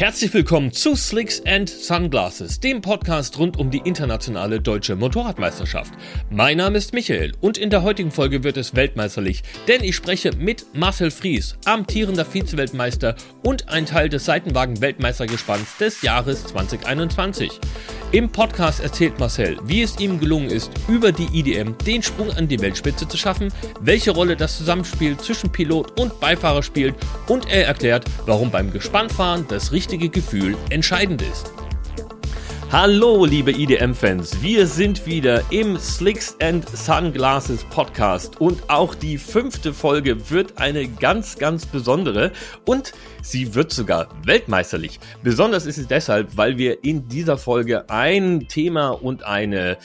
Herzlich willkommen zu Slicks and Sunglasses, dem Podcast rund um die internationale deutsche Motorradmeisterschaft. Mein Name ist Michael und in der heutigen Folge wird es weltmeisterlich, denn ich spreche mit Marcel Fries, amtierender Vizeweltmeister und ein Teil des Seitenwagen-Weltmeistergespanns des Jahres 2021. Im Podcast erzählt Marcel, wie es ihm gelungen ist, über die IDM den Sprung an die Weltspitze zu schaffen, welche Rolle das Zusammenspiel zwischen Pilot und Beifahrer spielt und er erklärt, warum beim Gespannfahren das richtige Gefühl entscheidend ist. Hallo, liebe IDM-Fans. Wir sind wieder im Slicks and Sunglasses Podcast und auch die fünfte Folge wird eine ganz, ganz besondere und sie wird sogar weltmeisterlich. Besonders ist es deshalb, weil wir in dieser Folge ein Thema und eine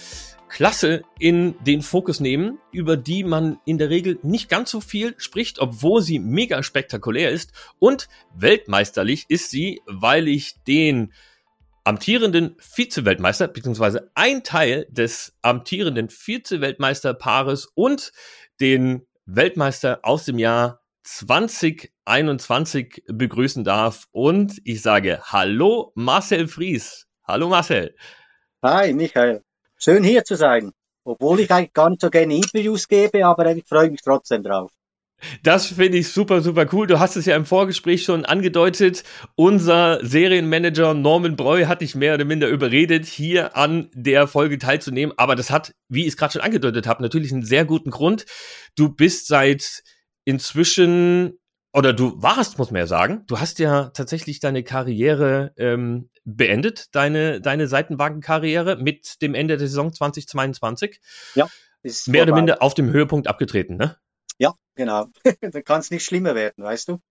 Klasse in den Fokus nehmen, über die man in der Regel nicht ganz so viel spricht, obwohl sie mega spektakulär ist und weltmeisterlich ist sie, weil ich den amtierenden Vize-Weltmeister, beziehungsweise ein Teil des amtierenden Vize-Weltmeisterpaares und den Weltmeister aus dem Jahr 2021 begrüßen darf. Und ich sage Hallo Marcel Fries. Hallo Marcel. Hi Michael. Schön hier zu sein. Obwohl ich eigentlich gar nicht so gerne Interviews gebe, aber ich freue mich trotzdem drauf. Das finde ich super, super cool. Du hast es ja im Vorgespräch schon angedeutet. Unser Serienmanager Norman Breu hat dich mehr oder minder überredet, hier an der Folge teilzunehmen. Aber das hat, wie ich es gerade schon angedeutet habe, natürlich einen sehr guten Grund. Du bist seit inzwischen, oder du warst, muss man ja sagen, du hast ja tatsächlich deine Karriere ähm, beendet, deine, deine Seitenwagenkarriere mit dem Ende der Saison 2022. Ja. Ist mehr vorbei. oder minder auf dem Höhepunkt abgetreten, ne? Ja, genau. da kann es nicht schlimmer werden, weißt du?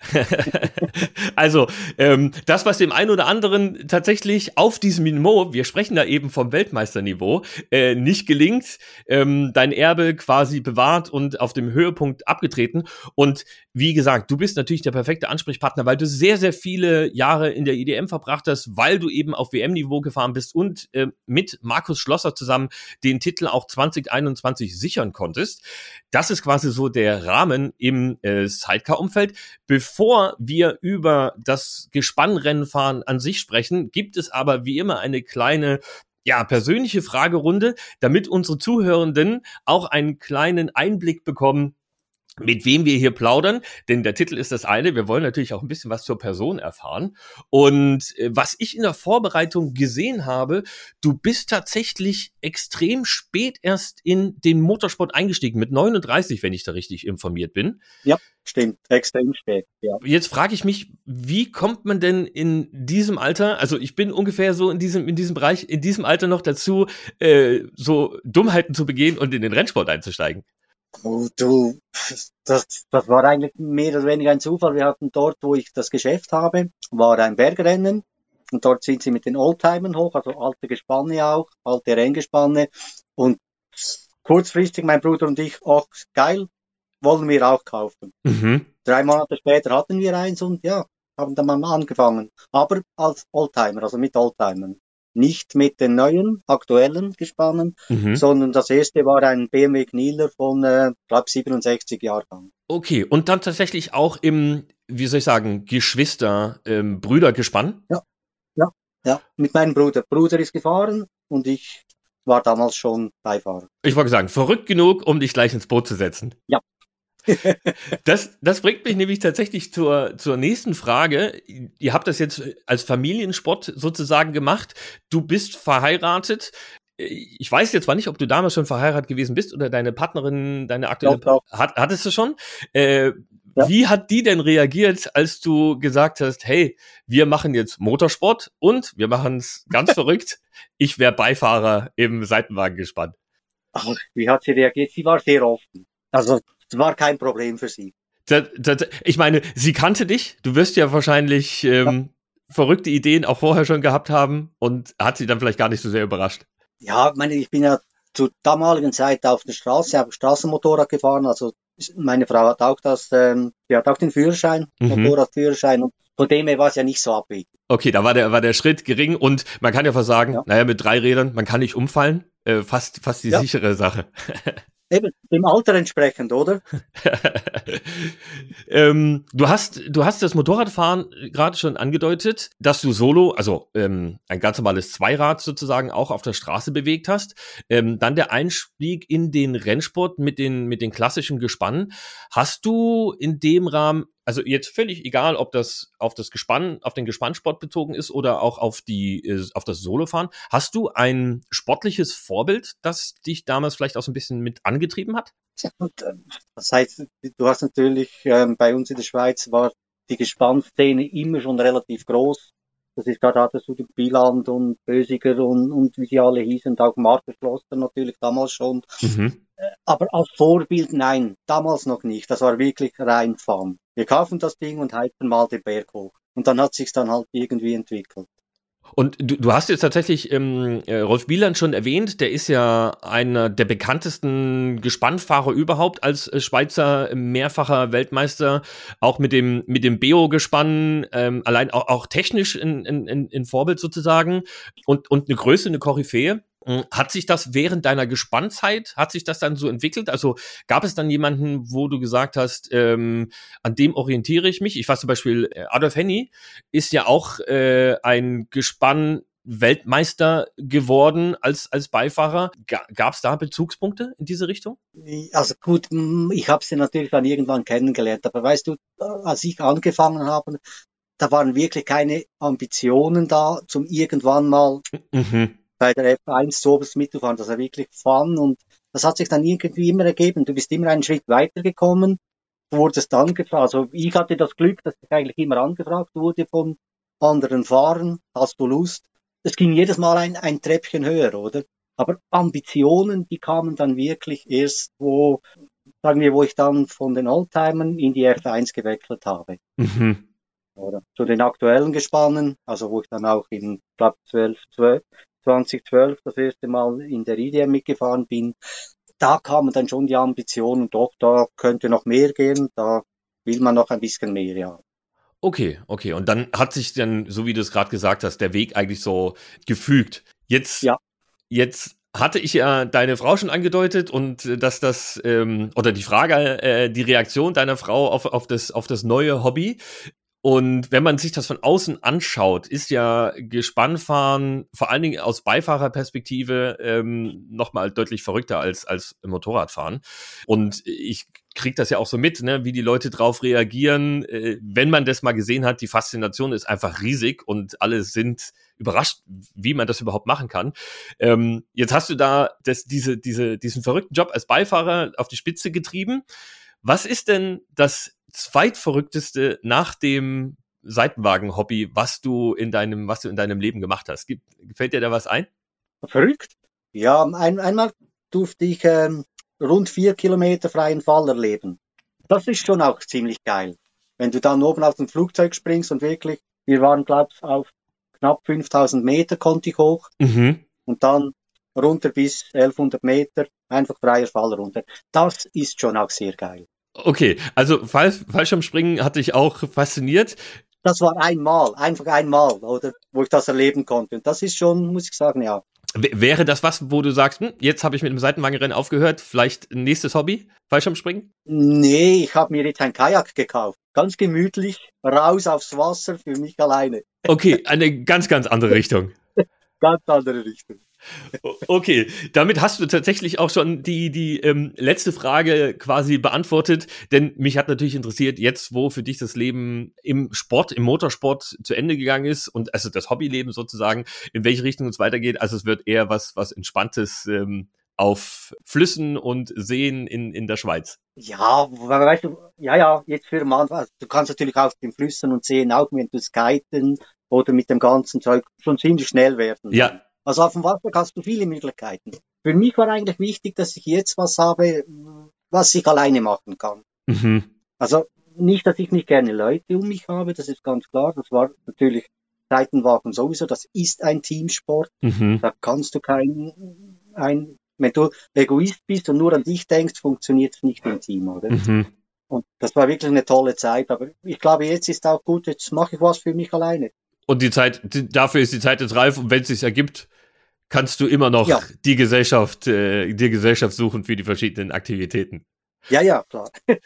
also, ähm, das, was dem einen oder anderen tatsächlich auf diesem Niveau, wir sprechen da eben vom Weltmeisterniveau, äh, nicht gelingt, ähm, dein Erbe quasi bewahrt und auf dem Höhepunkt abgetreten. Und wie gesagt, du bist natürlich der perfekte Ansprechpartner, weil du sehr, sehr viele Jahre in der IDM verbracht hast, weil du eben auf WM-Niveau gefahren bist und äh, mit Markus Schlosser zusammen den Titel auch 2021 sichern konntest. Das ist quasi so der Rahmen im äh, Sidecar-Umfeld. Bevor wir über das Gespannrennenfahren an sich sprechen, gibt es aber wie immer eine kleine ja, persönliche Fragerunde, damit unsere Zuhörenden auch einen kleinen Einblick bekommen, mit wem wir hier plaudern, denn der Titel ist das eine. Wir wollen natürlich auch ein bisschen was zur Person erfahren. Und äh, was ich in der Vorbereitung gesehen habe, du bist tatsächlich extrem spät erst in den Motorsport eingestiegen, mit 39, wenn ich da richtig informiert bin. Ja, stimmt, extrem spät. Ja. Jetzt frage ich mich, wie kommt man denn in diesem Alter, also ich bin ungefähr so in diesem, in diesem Bereich, in diesem Alter noch dazu, äh, so Dummheiten zu begehen und in den Rennsport einzusteigen? Oh, du, das, das war eigentlich mehr oder weniger ein Zufall. Wir hatten dort, wo ich das Geschäft habe, war ein Bergrennen. Und dort sind sie mit den Oldtimern hoch, also alte Gespanne auch, alte Renngespanne. Und kurzfristig mein Bruder und ich, ach, geil, wollen wir auch kaufen. Mhm. Drei Monate später hatten wir eins und ja, haben dann mal angefangen. Aber als Oldtimer, also mit Oldtimern nicht mit den neuen, aktuellen Gespannen, mhm. sondern das erste war ein BMW Knieler von, äh, glaube 67 Jahrgang. Okay, und dann tatsächlich auch im, wie soll ich sagen, Geschwister, ähm, Brüdergespann? Ja, ja, ja, mit meinem Bruder. Bruder ist gefahren und ich war damals schon Beifahrer. Ich wollte sagen, verrückt genug, um dich gleich ins Boot zu setzen. Ja, das, das bringt mich nämlich tatsächlich zur, zur nächsten Frage. Ihr habt das jetzt als Familiensport sozusagen gemacht. Du bist verheiratet. Ich weiß jetzt zwar nicht, ob du damals schon verheiratet gewesen bist oder deine Partnerin, deine aktuelle, doch, doch. Hat, hattest du schon? Äh, ja. Wie hat die denn reagiert, als du gesagt hast, hey, wir machen jetzt Motorsport und wir machen es ganz verrückt. Ich wäre Beifahrer im Seitenwagen gespannt. Ach, wie hat sie reagiert? Sie war sehr offen. Also das war kein Problem für sie. Das, das, ich meine, sie kannte dich. Du wirst ja wahrscheinlich ähm, ja. verrückte Ideen auch vorher schon gehabt haben und hat sie dann vielleicht gar nicht so sehr überrascht. Ja, meine, ich bin ja zur damaligen Zeit auf der Straße, habe Straßenmotorrad gefahren. Also meine Frau hat auch das, ähm, die hat auch den Führerschein, mhm. Motorradführerschein und von dem her war es ja nicht so abwegig. Okay, da war der, war der Schritt gering und man kann ja fast sagen, ja. naja, mit drei Rädern, man kann nicht umfallen. Äh, fast, fast die ja. sichere Sache. Eben, dem Alter entsprechend, oder? ähm, du hast, du hast das Motorradfahren gerade schon angedeutet, dass du solo, also ähm, ein ganz normales Zweirad sozusagen auch auf der Straße bewegt hast. Ähm, dann der Einstieg in den Rennsport mit den, mit den klassischen Gespannen. Hast du in dem Rahmen also jetzt völlig egal, ob das auf das Gespann, auf den Gespannsport bezogen ist oder auch auf die, äh, auf das Solofahren. Hast du ein sportliches Vorbild, das dich damals vielleicht auch so ein bisschen mit angetrieben hat? Ja, äh, das heißt, du hast natürlich ähm, bei uns in der Schweiz war die Gespannszene immer schon relativ groß. Das ist gerade hattest du Bieland und Bösiger und, und wie sie alle hießen, auch Markus Schloster natürlich damals schon. Mhm. Äh, aber als Vorbild nein, damals noch nicht. Das war wirklich rein Fun. Wir kaufen das Ding und heizen mal den Berg hoch. Und dann hat sich's dann halt irgendwie entwickelt. Und du, du hast jetzt tatsächlich ähm, äh, Rolf Bieland schon erwähnt, der ist ja einer der bekanntesten Gespannfahrer überhaupt als äh, Schweizer mehrfacher Weltmeister, auch mit dem mit dem Beo-Gespann, ähm, allein auch, auch technisch in, in, in Vorbild sozusagen und, und eine Größe, eine Koryphäe. Hm, hat sich das während deiner Gespannzeit, hat sich das dann so entwickelt? Also gab es dann jemanden, wo du gesagt hast, ähm, an dem orientiere ich mich? Ich weiß zum Beispiel, äh, Adolf Henny ist ja auch äh, ein Gespann Weltmeister geworden als, als Beifahrer. Gab es da Bezugspunkte in diese Richtung? Also gut, ich habe sie natürlich dann irgendwann kennengelernt, aber weißt du, als ich angefangen habe, da waren wirklich keine Ambitionen da, zum irgendwann mal mhm bei der F1 so oberst mitzufahren. Das war wirklich Fun und das hat sich dann irgendwie immer ergeben. Du bist immer einen Schritt weitergekommen, du wurdest angefragt. Also ich hatte das Glück, dass ich eigentlich immer angefragt wurde von anderen Fahrern. Hast du Lust? Es ging jedes Mal ein, ein Treppchen höher, oder? Aber Ambitionen, die kamen dann wirklich erst, wo, sagen wir, wo ich dann von den Oldtimern in die F1 gewechselt habe. Mhm. Oder zu den aktuellen Gespannen, also wo ich dann auch in, glaube 12, 12, 2012 das erste Mal in der IDM mitgefahren bin, da kamen dann schon die Ambitionen, doch, da könnte noch mehr gehen, da will man noch ein bisschen mehr, ja. Okay, okay. Und dann hat sich dann, so wie du es gerade gesagt hast, der Weg eigentlich so gefügt. Jetzt, ja. jetzt hatte ich ja deine Frau schon angedeutet und äh, dass das ähm, oder die Frage, äh, die Reaktion deiner Frau auf, auf das auf das neue Hobby. Und wenn man sich das von außen anschaut, ist ja Gespannfahren vor allen Dingen aus Beifahrerperspektive ähm, nochmal deutlich verrückter als, als Motorradfahren. Und ich kriege das ja auch so mit, ne, wie die Leute drauf reagieren. Äh, wenn man das mal gesehen hat, die Faszination ist einfach riesig und alle sind überrascht, wie man das überhaupt machen kann. Ähm, jetzt hast du da das, diese, diese, diesen verrückten Job als Beifahrer auf die Spitze getrieben. Was ist denn das zweitverrückteste nach dem Seitenwagen-Hobby, was du in deinem, was du in deinem Leben gemacht hast? Gibt, fällt dir da was ein? Verrückt? Ja, ein, einmal durfte ich ähm, rund vier Kilometer freien Fall erleben. Das ist schon auch ziemlich geil. Wenn du dann oben aus dem Flugzeug springst und wirklich, wir waren, glaube ich, auf knapp 5000 Meter konnte ich hoch mhm. und dann runter bis 1100 Meter, einfach freier Fall runter. Das ist schon auch sehr geil. Okay, also Fall, Fallschirmspringen hat dich auch fasziniert. Das war einmal, einfach einmal, oder wo ich das erleben konnte. Und das ist schon, muss ich sagen, ja. Wäre das was, wo du sagst, hm, jetzt habe ich mit dem Seitenwagenrennen aufgehört, vielleicht nächstes Hobby, Fallschirmspringen? Nee, ich habe mir jetzt ein Kajak gekauft. Ganz gemütlich, raus aufs Wasser für mich alleine. Okay, eine ganz, ganz andere Richtung. ganz andere Richtung. Okay, damit hast du tatsächlich auch schon die, die ähm, letzte Frage quasi beantwortet, denn mich hat natürlich interessiert, jetzt wo für dich das Leben im Sport, im Motorsport zu Ende gegangen ist und also das Hobbyleben sozusagen, in welche Richtung es weitergeht. Also es wird eher was, was Entspanntes ähm, auf Flüssen und Seen in, in der Schweiz. Ja, weißt du, ja, ja, jetzt für mal, also du kannst natürlich auf den Flüssen und Seen auch mit dem Skiten oder mit dem ganzen Zeug schon ziemlich schnell werden. Ja, also auf dem Wasser hast du viele Möglichkeiten. Für mich war eigentlich wichtig, dass ich jetzt was habe, was ich alleine machen kann. Mhm. Also nicht, dass ich nicht gerne Leute um mich habe, das ist ganz klar. Das war natürlich Seitenwagen sowieso, das ist ein Teamsport. Mhm. Da kannst du kein, ein, wenn du Egoist bist und nur an dich denkst, funktioniert es nicht im Team, oder? Mhm. Und das war wirklich eine tolle Zeit. Aber ich glaube, jetzt ist auch gut, jetzt mache ich was für mich alleine. Und die Zeit, die, dafür ist die Zeit jetzt reif und wenn es sich ergibt, kannst du immer noch ja. die Gesellschaft, äh, die Gesellschaft suchen für die verschiedenen Aktivitäten. Ja, ja, klar.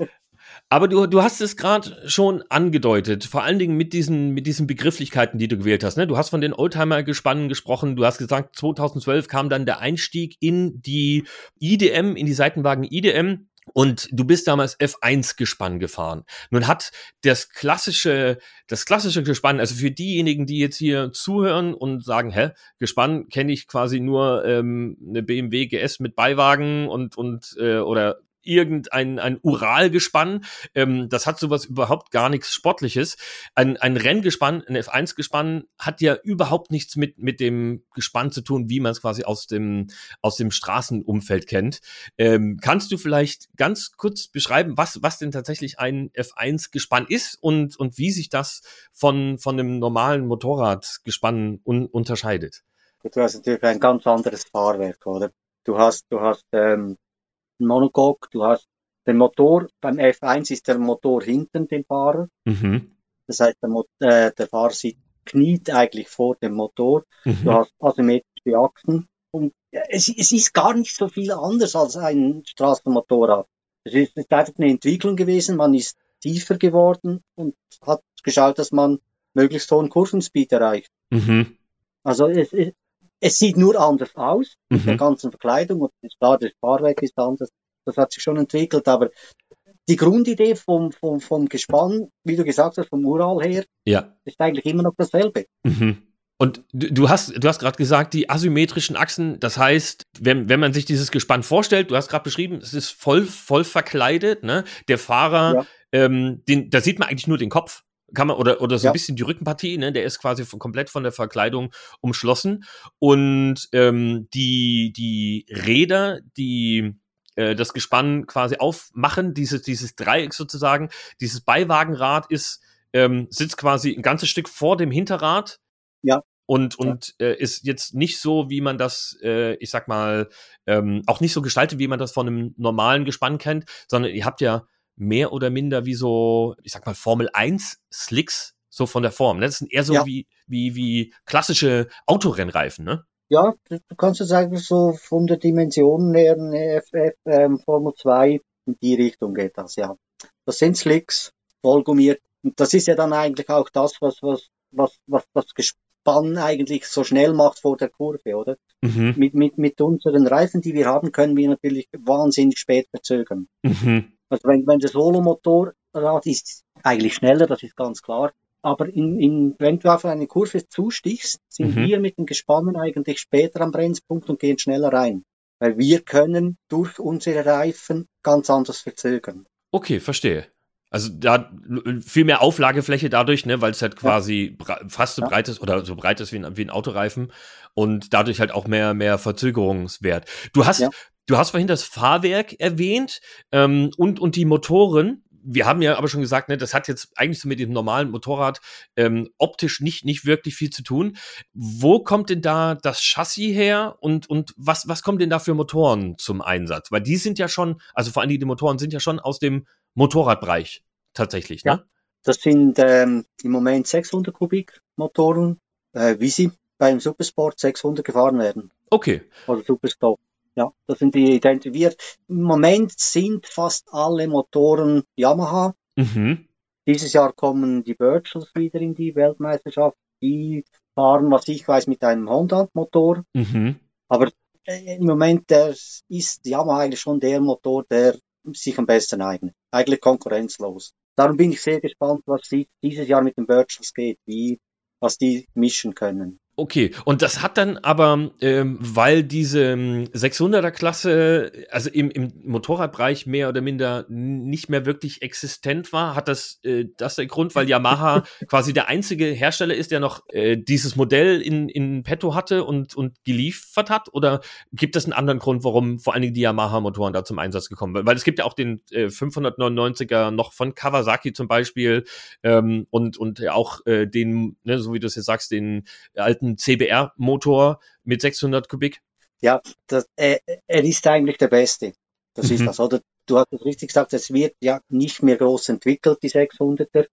Aber du, du hast es gerade schon angedeutet, vor allen Dingen mit diesen, mit diesen Begrifflichkeiten, die du gewählt hast. Ne? Du hast von den Oldtimer-Gespannen gesprochen, du hast gesagt, 2012 kam dann der Einstieg in die IDM, in die Seitenwagen IDM. Und du bist damals F1-Gespann gefahren. Nun hat das klassische, das klassische Gespann, also für diejenigen, die jetzt hier zuhören und sagen, hä, Gespann kenne ich quasi nur ähm, eine BMW GS mit Beiwagen und und äh, oder irgendein ein Uralgespann. Ähm, das hat sowas überhaupt gar nichts Sportliches. Ein, ein Renngespann, ein F1-Gespann hat ja überhaupt nichts mit, mit dem Gespann zu tun, wie man es quasi aus dem, aus dem Straßenumfeld kennt. Ähm, kannst du vielleicht ganz kurz beschreiben, was, was denn tatsächlich ein F1-Gespann ist und, und wie sich das von, von einem normalen Motorradgespann un unterscheidet? Du hast natürlich ein ganz anderes Fahrwerk, oder? Du hast, du hast ähm, Monocoque, du hast den Motor, beim F1 ist der Motor hinten dem Fahrer. Mhm. Das heißt, der, Mo äh, der Fahrer sieht, kniet eigentlich vor dem Motor. Mhm. Du hast asymmetrische Achsen. Und es, es ist gar nicht so viel anders als ein Straßenmotorrad. Es ist, ist einfach eine Entwicklung gewesen. Man ist tiefer geworden und hat geschaut, dass man möglichst hohen Kurvenspeed erreicht. Mhm. Also es, es sieht nur anders aus, mhm. mit der ganzen Verkleidung und klar, das Fahrwerk ist anders. Das hat sich schon entwickelt, aber die Grundidee vom, vom, vom Gespann, wie du gesagt hast, vom Ural her, ja. ist eigentlich immer noch dasselbe. Mhm. Und du hast, du hast gerade gesagt, die asymmetrischen Achsen, das heißt, wenn, wenn man sich dieses Gespann vorstellt, du hast gerade beschrieben, es ist voll, voll verkleidet, ne? Der Fahrer, ja. ähm, den, da sieht man eigentlich nur den Kopf kann man, oder, oder so ja. ein bisschen die Rückenpartie, ne, der ist quasi von, komplett von der Verkleidung umschlossen. Und ähm, die, die Räder, die äh, das Gespann quasi aufmachen, dieses, dieses Dreieck sozusagen, dieses Beiwagenrad ist, ähm, sitzt quasi ein ganzes Stück vor dem Hinterrad. Ja. Und, und äh, ist jetzt nicht so, wie man das, äh, ich sag mal, ähm, auch nicht so gestaltet, wie man das von einem normalen Gespann kennt, sondern ihr habt ja mehr oder minder wie so, ich sag mal, Formel 1 Slicks, so von der Form. Ne? Das sind eher so ja. wie, wie, wie klassische Autorennreifen, ne? Ja, du kannst du sagen, so von der Dimension her eine FF ähm, Formel 2 in die Richtung geht das, ja. Das sind Slicks, vollgummiert. Und das ist ja dann eigentlich auch das, was, was, was, was das Gespann eigentlich so schnell macht vor der Kurve, oder? Mhm. Mit, mit, mit unseren Reifen, die wir haben, können wir natürlich wahnsinnig spät verzögern. Mhm. Also wenn, wenn der Solomotorrad ist eigentlich schneller, das ist ganz klar. Aber in, in, wenn du auf eine Kurve zustichst, sind mhm. wir mit den Gespannen eigentlich später am Bremspunkt und gehen schneller rein. Weil wir können durch unsere Reifen ganz anders verzögern. Okay, verstehe. Also da viel mehr Auflagefläche dadurch, ne, weil es halt quasi ja. fast so ja. breit ist oder so breit ist wie ein, wie ein Autoreifen und dadurch halt auch mehr mehr Verzögerungswert. Du hast ja. Du hast vorhin das Fahrwerk erwähnt ähm, und, und die Motoren. Wir haben ja aber schon gesagt, ne, das hat jetzt eigentlich so mit dem normalen Motorrad ähm, optisch nicht, nicht wirklich viel zu tun. Wo kommt denn da das Chassis her und, und was, was kommt denn da für Motoren zum Einsatz? Weil die sind ja schon, also vor allem die Motoren sind ja schon aus dem Motorradbereich tatsächlich, ne? Ja, das sind ähm, im Moment 600 Kubik Motoren, äh, wie sie beim Supersport 600 gefahren werden. Okay. Oder Superstop. Ja, das sind die identifiziert. Im Moment sind fast alle Motoren Yamaha. Mhm. Dieses Jahr kommen die Virtuals wieder in die Weltmeisterschaft. Die fahren, was ich weiß, mit einem Honda-Motor. Mhm. Aber äh, im Moment der ist Yamaha eigentlich schon der Motor, der sich am besten eignet. Eigentlich konkurrenzlos. Darum bin ich sehr gespannt, was dieses Jahr mit den Virtuals geht, wie, was die mischen können. Okay, und das hat dann aber, ähm, weil diese 600er ähm, Klasse, also im, im Motorradbereich mehr oder minder nicht mehr wirklich existent war, hat das äh, das der Grund, weil Yamaha quasi der einzige Hersteller ist, der noch äh, dieses Modell in, in petto hatte und, und geliefert hat? Oder gibt es einen anderen Grund, warum vor allen Dingen die Yamaha-Motoren da zum Einsatz gekommen sind? Weil es gibt ja auch den äh, 599er noch von Kawasaki zum Beispiel ähm, und, und auch äh, den, ne, so wie du es jetzt sagst, den alten alten CBR-Motor mit 600 Kubik? Ja, das, er, er ist eigentlich der Beste. Das mhm. ist das, oder? Du hast es richtig gesagt, es wird ja nicht mehr groß entwickelt, die 600er.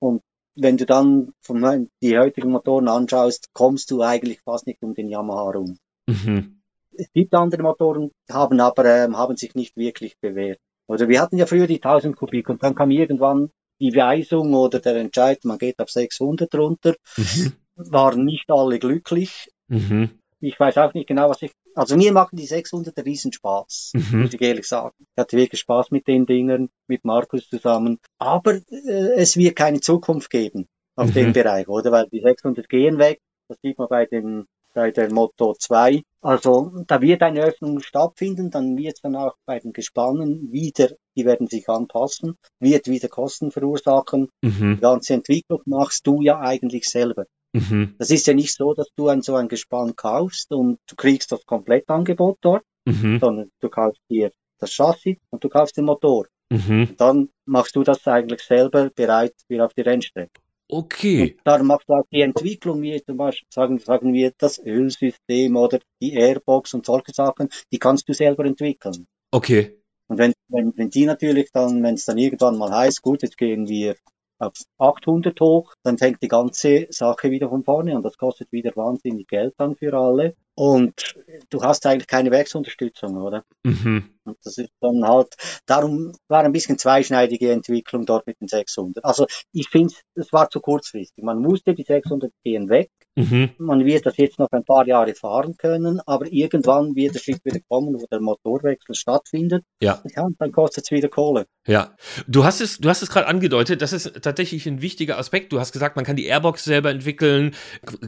Und wenn du dann von die heutigen Motoren anschaust, kommst du eigentlich fast nicht um den Yamaha rum. Mhm. Es gibt andere Motoren, haben aber ähm, haben sich nicht wirklich bewährt. Oder wir hatten ja früher die 1000 Kubik und dann kam irgendwann die Weisung oder der Entscheid, man geht auf 600 runter. Mhm. Waren nicht alle glücklich. Mhm. Ich weiß auch nicht genau, was ich. Also mir machen die 600 riesen Spaß, mhm. muss ich ehrlich sagen. Ich hatte wirklich Spaß mit den Dingern, mit Markus zusammen. Aber äh, es wird keine Zukunft geben auf mhm. dem Bereich, oder? Weil die 600 gehen weg. Das sieht man bei den bei der Moto 2. Also da wird eine Öffnung stattfinden, dann wird dann auch bei den Gespannen wieder, die werden sich anpassen, wird wieder Kosten verursachen. Mhm. Die ganze Entwicklung machst du ja eigentlich selber. Mhm. Das ist ja nicht so, dass du ein, so ein Gespann kaufst und du kriegst das Komplettangebot dort, mhm. sondern du kaufst dir das Chassis und du kaufst den Motor. Mhm. Dann machst du das eigentlich selber bereit für auf die Rennstrecke. Okay. Und darum machst du auch die Entwicklung, wie zum Beispiel sagen, sagen wir das Ölsystem oder die Airbox und solche Sachen, die kannst du selber entwickeln. Okay. Und wenn, wenn, wenn die natürlich dann, wenn es dann irgendwann mal heißt, gut, jetzt gehen wir auf 800 hoch, dann fängt die ganze Sache wieder von vorne an. Das kostet wieder wahnsinnig Geld dann für alle. Und du hast eigentlich keine Werksunterstützung, oder? Mhm. Und das ist dann halt, darum war ein bisschen zweischneidige Entwicklung dort mit den 600. Also ich finde, es war zu kurzfristig. Man musste die 600 gehen weg. Mhm. Man wird das jetzt noch ein paar Jahre fahren können, aber irgendwann wird es wieder kommen, wo der Motorwechsel stattfindet. Ja. ja und dann kostet es wieder Kohle. Ja. Du hast es, du hast es gerade angedeutet, das ist tatsächlich ein wichtiger Aspekt. Du hast gesagt, man kann die Airbox selber entwickeln.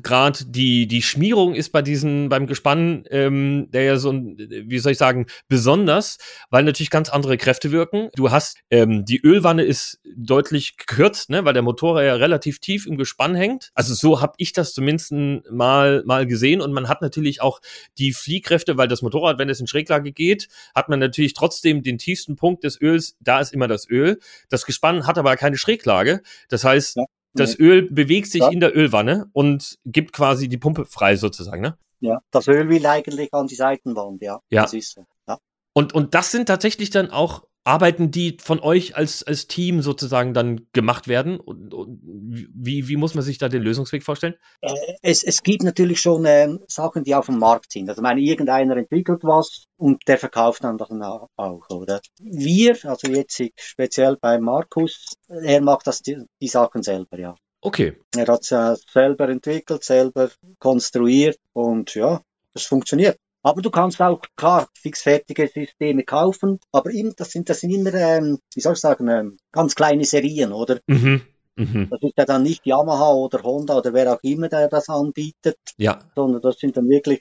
Gerade die, die Schmierung ist bei diesen, beim Gespann, ähm, der ja so ein, wie soll ich sagen, besonders, weil natürlich ganz andere Kräfte wirken. Du hast, ähm, die Ölwanne ist deutlich gekürzt, ne, weil der Motor ja relativ tief im Gespann hängt. Also so habe ich das zumindest mal, mal gesehen. Und man hat natürlich auch die Fliehkräfte, weil das Motorrad, wenn es in Schräglage geht, hat man natürlich trotzdem den tiefsten Punkt des Öls, da ist immer das Öl. Das Gespann hat aber keine Schräglage. Das heißt, ja. Das Öl bewegt sich ja. in der Ölwanne und gibt quasi die Pumpe frei sozusagen, ne? Ja, das Öl will eigentlich an die Seitenwand, ja. Ja. Das ist so. Ja. Und, und das sind tatsächlich dann auch Arbeiten, die von euch als, als Team sozusagen dann gemacht werden? Und, und wie, wie muss man sich da den Lösungsweg vorstellen? Äh, es, es gibt natürlich schon äh, Sachen, die auf dem Markt sind. Also meine, irgendeiner entwickelt was und der verkauft dann das auch, oder? Wir, also jetzt speziell bei Markus, er macht das die, die Sachen selber, ja. Okay. Er hat es äh, selber entwickelt, selber konstruiert und ja, es funktioniert. Aber du kannst auch klar fixfertige Systeme kaufen, aber eben, das sind das sind immer, ähm, wie soll ich sagen, ähm, ganz kleine Serien, oder? Mhm. Mhm. Das ist ja dann nicht Yamaha oder Honda oder wer auch immer, der das anbietet, ja. sondern das sind dann wirklich,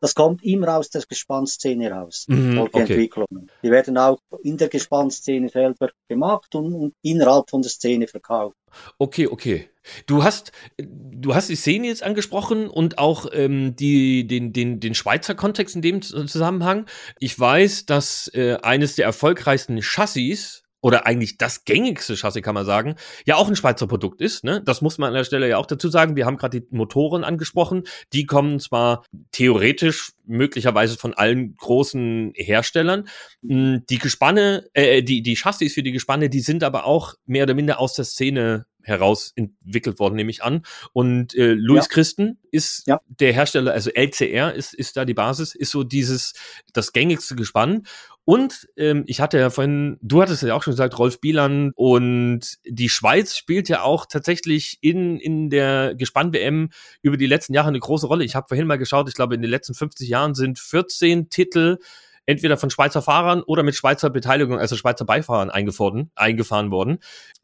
das kommt immer aus der Gespannszene raus, mhm, solche okay. Entwicklungen. Die werden auch in der Gespannszene selber gemacht und, und innerhalb von der Szene verkauft. Okay, okay. Du hast, du hast die Szene jetzt angesprochen und auch ähm, die, den, den, den Schweizer Kontext in dem Zusammenhang. Ich weiß, dass äh, eines der erfolgreichsten Chassis oder eigentlich das gängigste Chassis, kann man sagen, ja auch ein Schweizer Produkt ist. Ne? Das muss man an der Stelle ja auch dazu sagen. Wir haben gerade die Motoren angesprochen. Die kommen zwar theoretisch möglicherweise von allen großen Herstellern. Hm, die Gespanne, äh, die, die Chassis für die Gespanne, die sind aber auch mehr oder minder aus der Szene heraus entwickelt worden, nehme ich an. Und äh, Louis ja. Christen ist ja. der Hersteller, also LCR ist, ist da die Basis, ist so dieses, das gängigste Gespann. Und ähm, ich hatte ja vorhin, du hattest ja auch schon gesagt, Rolf Bielan und die Schweiz spielt ja auch tatsächlich in, in der Gespann-WM über die letzten Jahre eine große Rolle. Ich habe vorhin mal geschaut, ich glaube, in den letzten 50 Jahren sind 14 Titel entweder von Schweizer Fahrern oder mit Schweizer Beteiligung, also Schweizer Beifahrern eingefahren, eingefahren worden.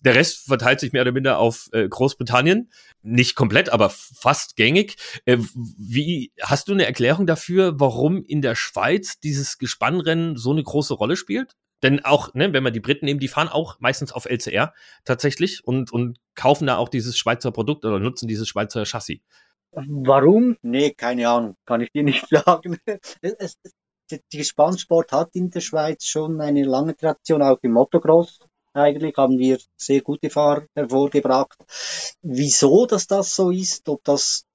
Der Rest verteilt sich mehr oder minder auf äh, Großbritannien. Nicht komplett, aber fast gängig. Äh, wie hast du eine Erklärung dafür, warum in der Schweiz dieses Gespannrennen so eine große Rolle spielt? Denn auch, ne, wenn man die Briten nehmen, die fahren auch meistens auf LCR tatsächlich und, und kaufen da auch dieses Schweizer Produkt oder nutzen dieses Schweizer Chassis. Warum? Nee, keine Ahnung, kann ich dir nicht sagen. Es, die Spannsport hat in der Schweiz schon eine lange Tradition, auch im Motocross. Eigentlich haben wir sehr gute Fahrer hervorgebracht. Wieso dass das so ist, ob das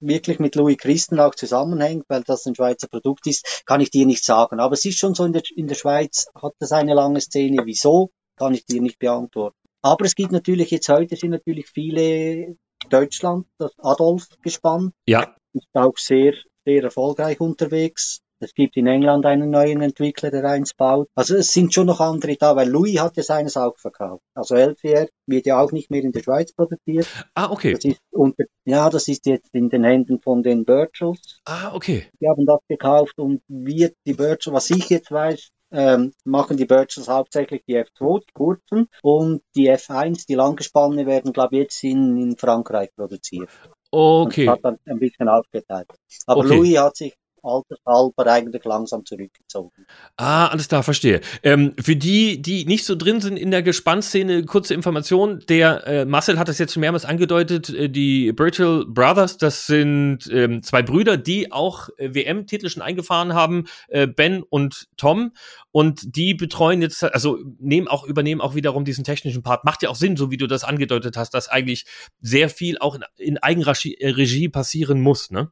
wirklich mit Louis Christen auch zusammenhängt, weil das ein Schweizer Produkt ist, kann ich dir nicht sagen. Aber es ist schon so, in der, in der Schweiz hat das eine lange Szene. Wieso, kann ich dir nicht beantworten. Aber es gibt natürlich, jetzt heute sind natürlich viele Deutschland, das Adolf gespannt. Ja. Ist auch sehr sehr erfolgreich unterwegs. Es gibt in England einen neuen Entwickler, der eins baut. Also es sind schon noch andere da, weil Louis hat ja seines auch verkauft. Also LCR wird ja auch nicht mehr in der Schweiz produziert. Ah, okay. Das ist unter, ja, das ist jetzt in den Händen von den Birchals. Ah, okay. Die haben das gekauft und wird die Birchals, was ich jetzt weiß, ähm, machen die Birchals hauptsächlich die F2, die kurzen, und die F1, die langgespanne, werden, glaube ich, jetzt in, in Frankreich produziert. Okay. Und hat dann ein bisschen aufgeteilt. Aber Okay. Louis hat sich altershalber eigentlich langsam zurückgezogen. Ah, alles klar, verstehe. Ähm, für die, die nicht so drin sind in der Gespannszene, kurze Information. Der äh, Marcel hat das jetzt schon mehrmals angedeutet. Äh, die Birchall Brothers, das sind ähm, zwei Brüder, die auch äh, WM-Titel schon eingefahren haben, äh, Ben und Tom. Und die betreuen jetzt, also nehmen auch, übernehmen auch wiederum diesen technischen Part. Macht ja auch Sinn, so wie du das angedeutet hast, dass eigentlich sehr viel auch in, in Eigenregie äh, passieren muss, ne?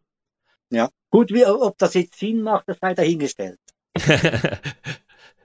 Ja. Gut, wie, ob das jetzt Sinn macht, das sei dahingestellt.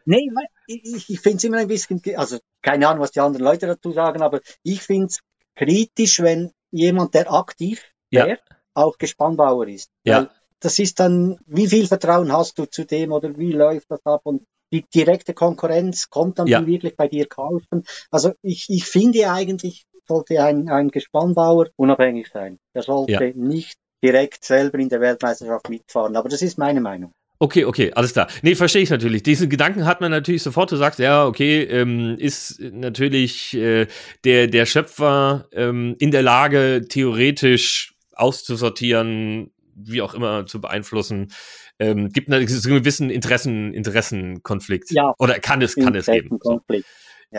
Nee, weil ich, ich finde es immer ein bisschen, also keine Ahnung, was die anderen Leute dazu sagen, aber ich finde es kritisch, wenn jemand, der aktiv Ja. wäre, auch Gespannbauer ist. Ja. Weil das ist dann, wie viel Vertrauen hast du zu dem oder wie läuft das ab und die direkte Konkurrenz kommt dann Ja. die wirklich bei dir kaufen. Also ich, ich finde eigentlich, sollte ein, ein Gespannbauer unabhängig sein. Der sollte Ja. nicht direkt selber in der Weltmeisterschaft mitfahren. Aber das ist meine Meinung. Okay, okay, alles klar. Nee, verstehe ich natürlich. Diesen Gedanken hat man natürlich sofort. Du sagst, ja, okay, ähm, ist natürlich äh, der, der Schöpfer ähm, in der Lage, theoretisch auszusortieren, wie auch immer zu beeinflussen. Ähm, gibt einen so einen gewissen Interessen, Interessenkonflikt. Ja. Oder kann es, kann es geben. Konflikt.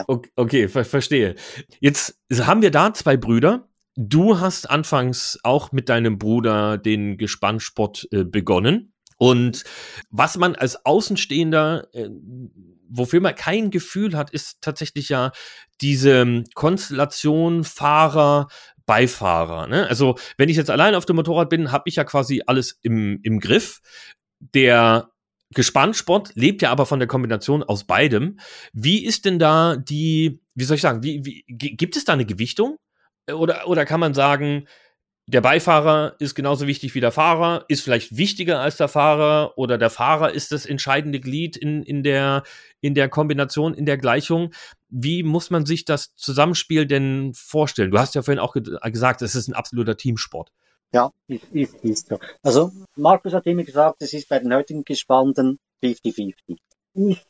Okay, okay ver verstehe. Jetzt haben wir da zwei Brüder. Du hast anfangs auch mit deinem Bruder den Gespannsport äh, begonnen. Und was man als Außenstehender, äh, wofür man kein Gefühl hat, ist tatsächlich ja diese Konstellation Fahrer, Beifahrer. Ne? Also wenn ich jetzt allein auf dem Motorrad bin, habe ich ja quasi alles im, im Griff. Der Gespannsport lebt ja aber von der Kombination aus beidem. Wie ist denn da die, wie soll ich sagen, wie, wie, gi- gibt es da eine Gewichtung? Oder, oder kann man sagen, der Beifahrer ist genauso wichtig wie der Fahrer, ist vielleicht wichtiger als der Fahrer oder der Fahrer ist das entscheidende Glied in, in, der, in der Kombination, in der Gleichung. Wie muss man sich das Zusammenspiel denn vorstellen? Du hast ja vorhin auch ge gesagt, es ist ein absoluter Teamsport. Ja, ist, ist, ist so. Also Markus hat immer gesagt, es ist bei den heutigen Gespannten 50-50. Ich,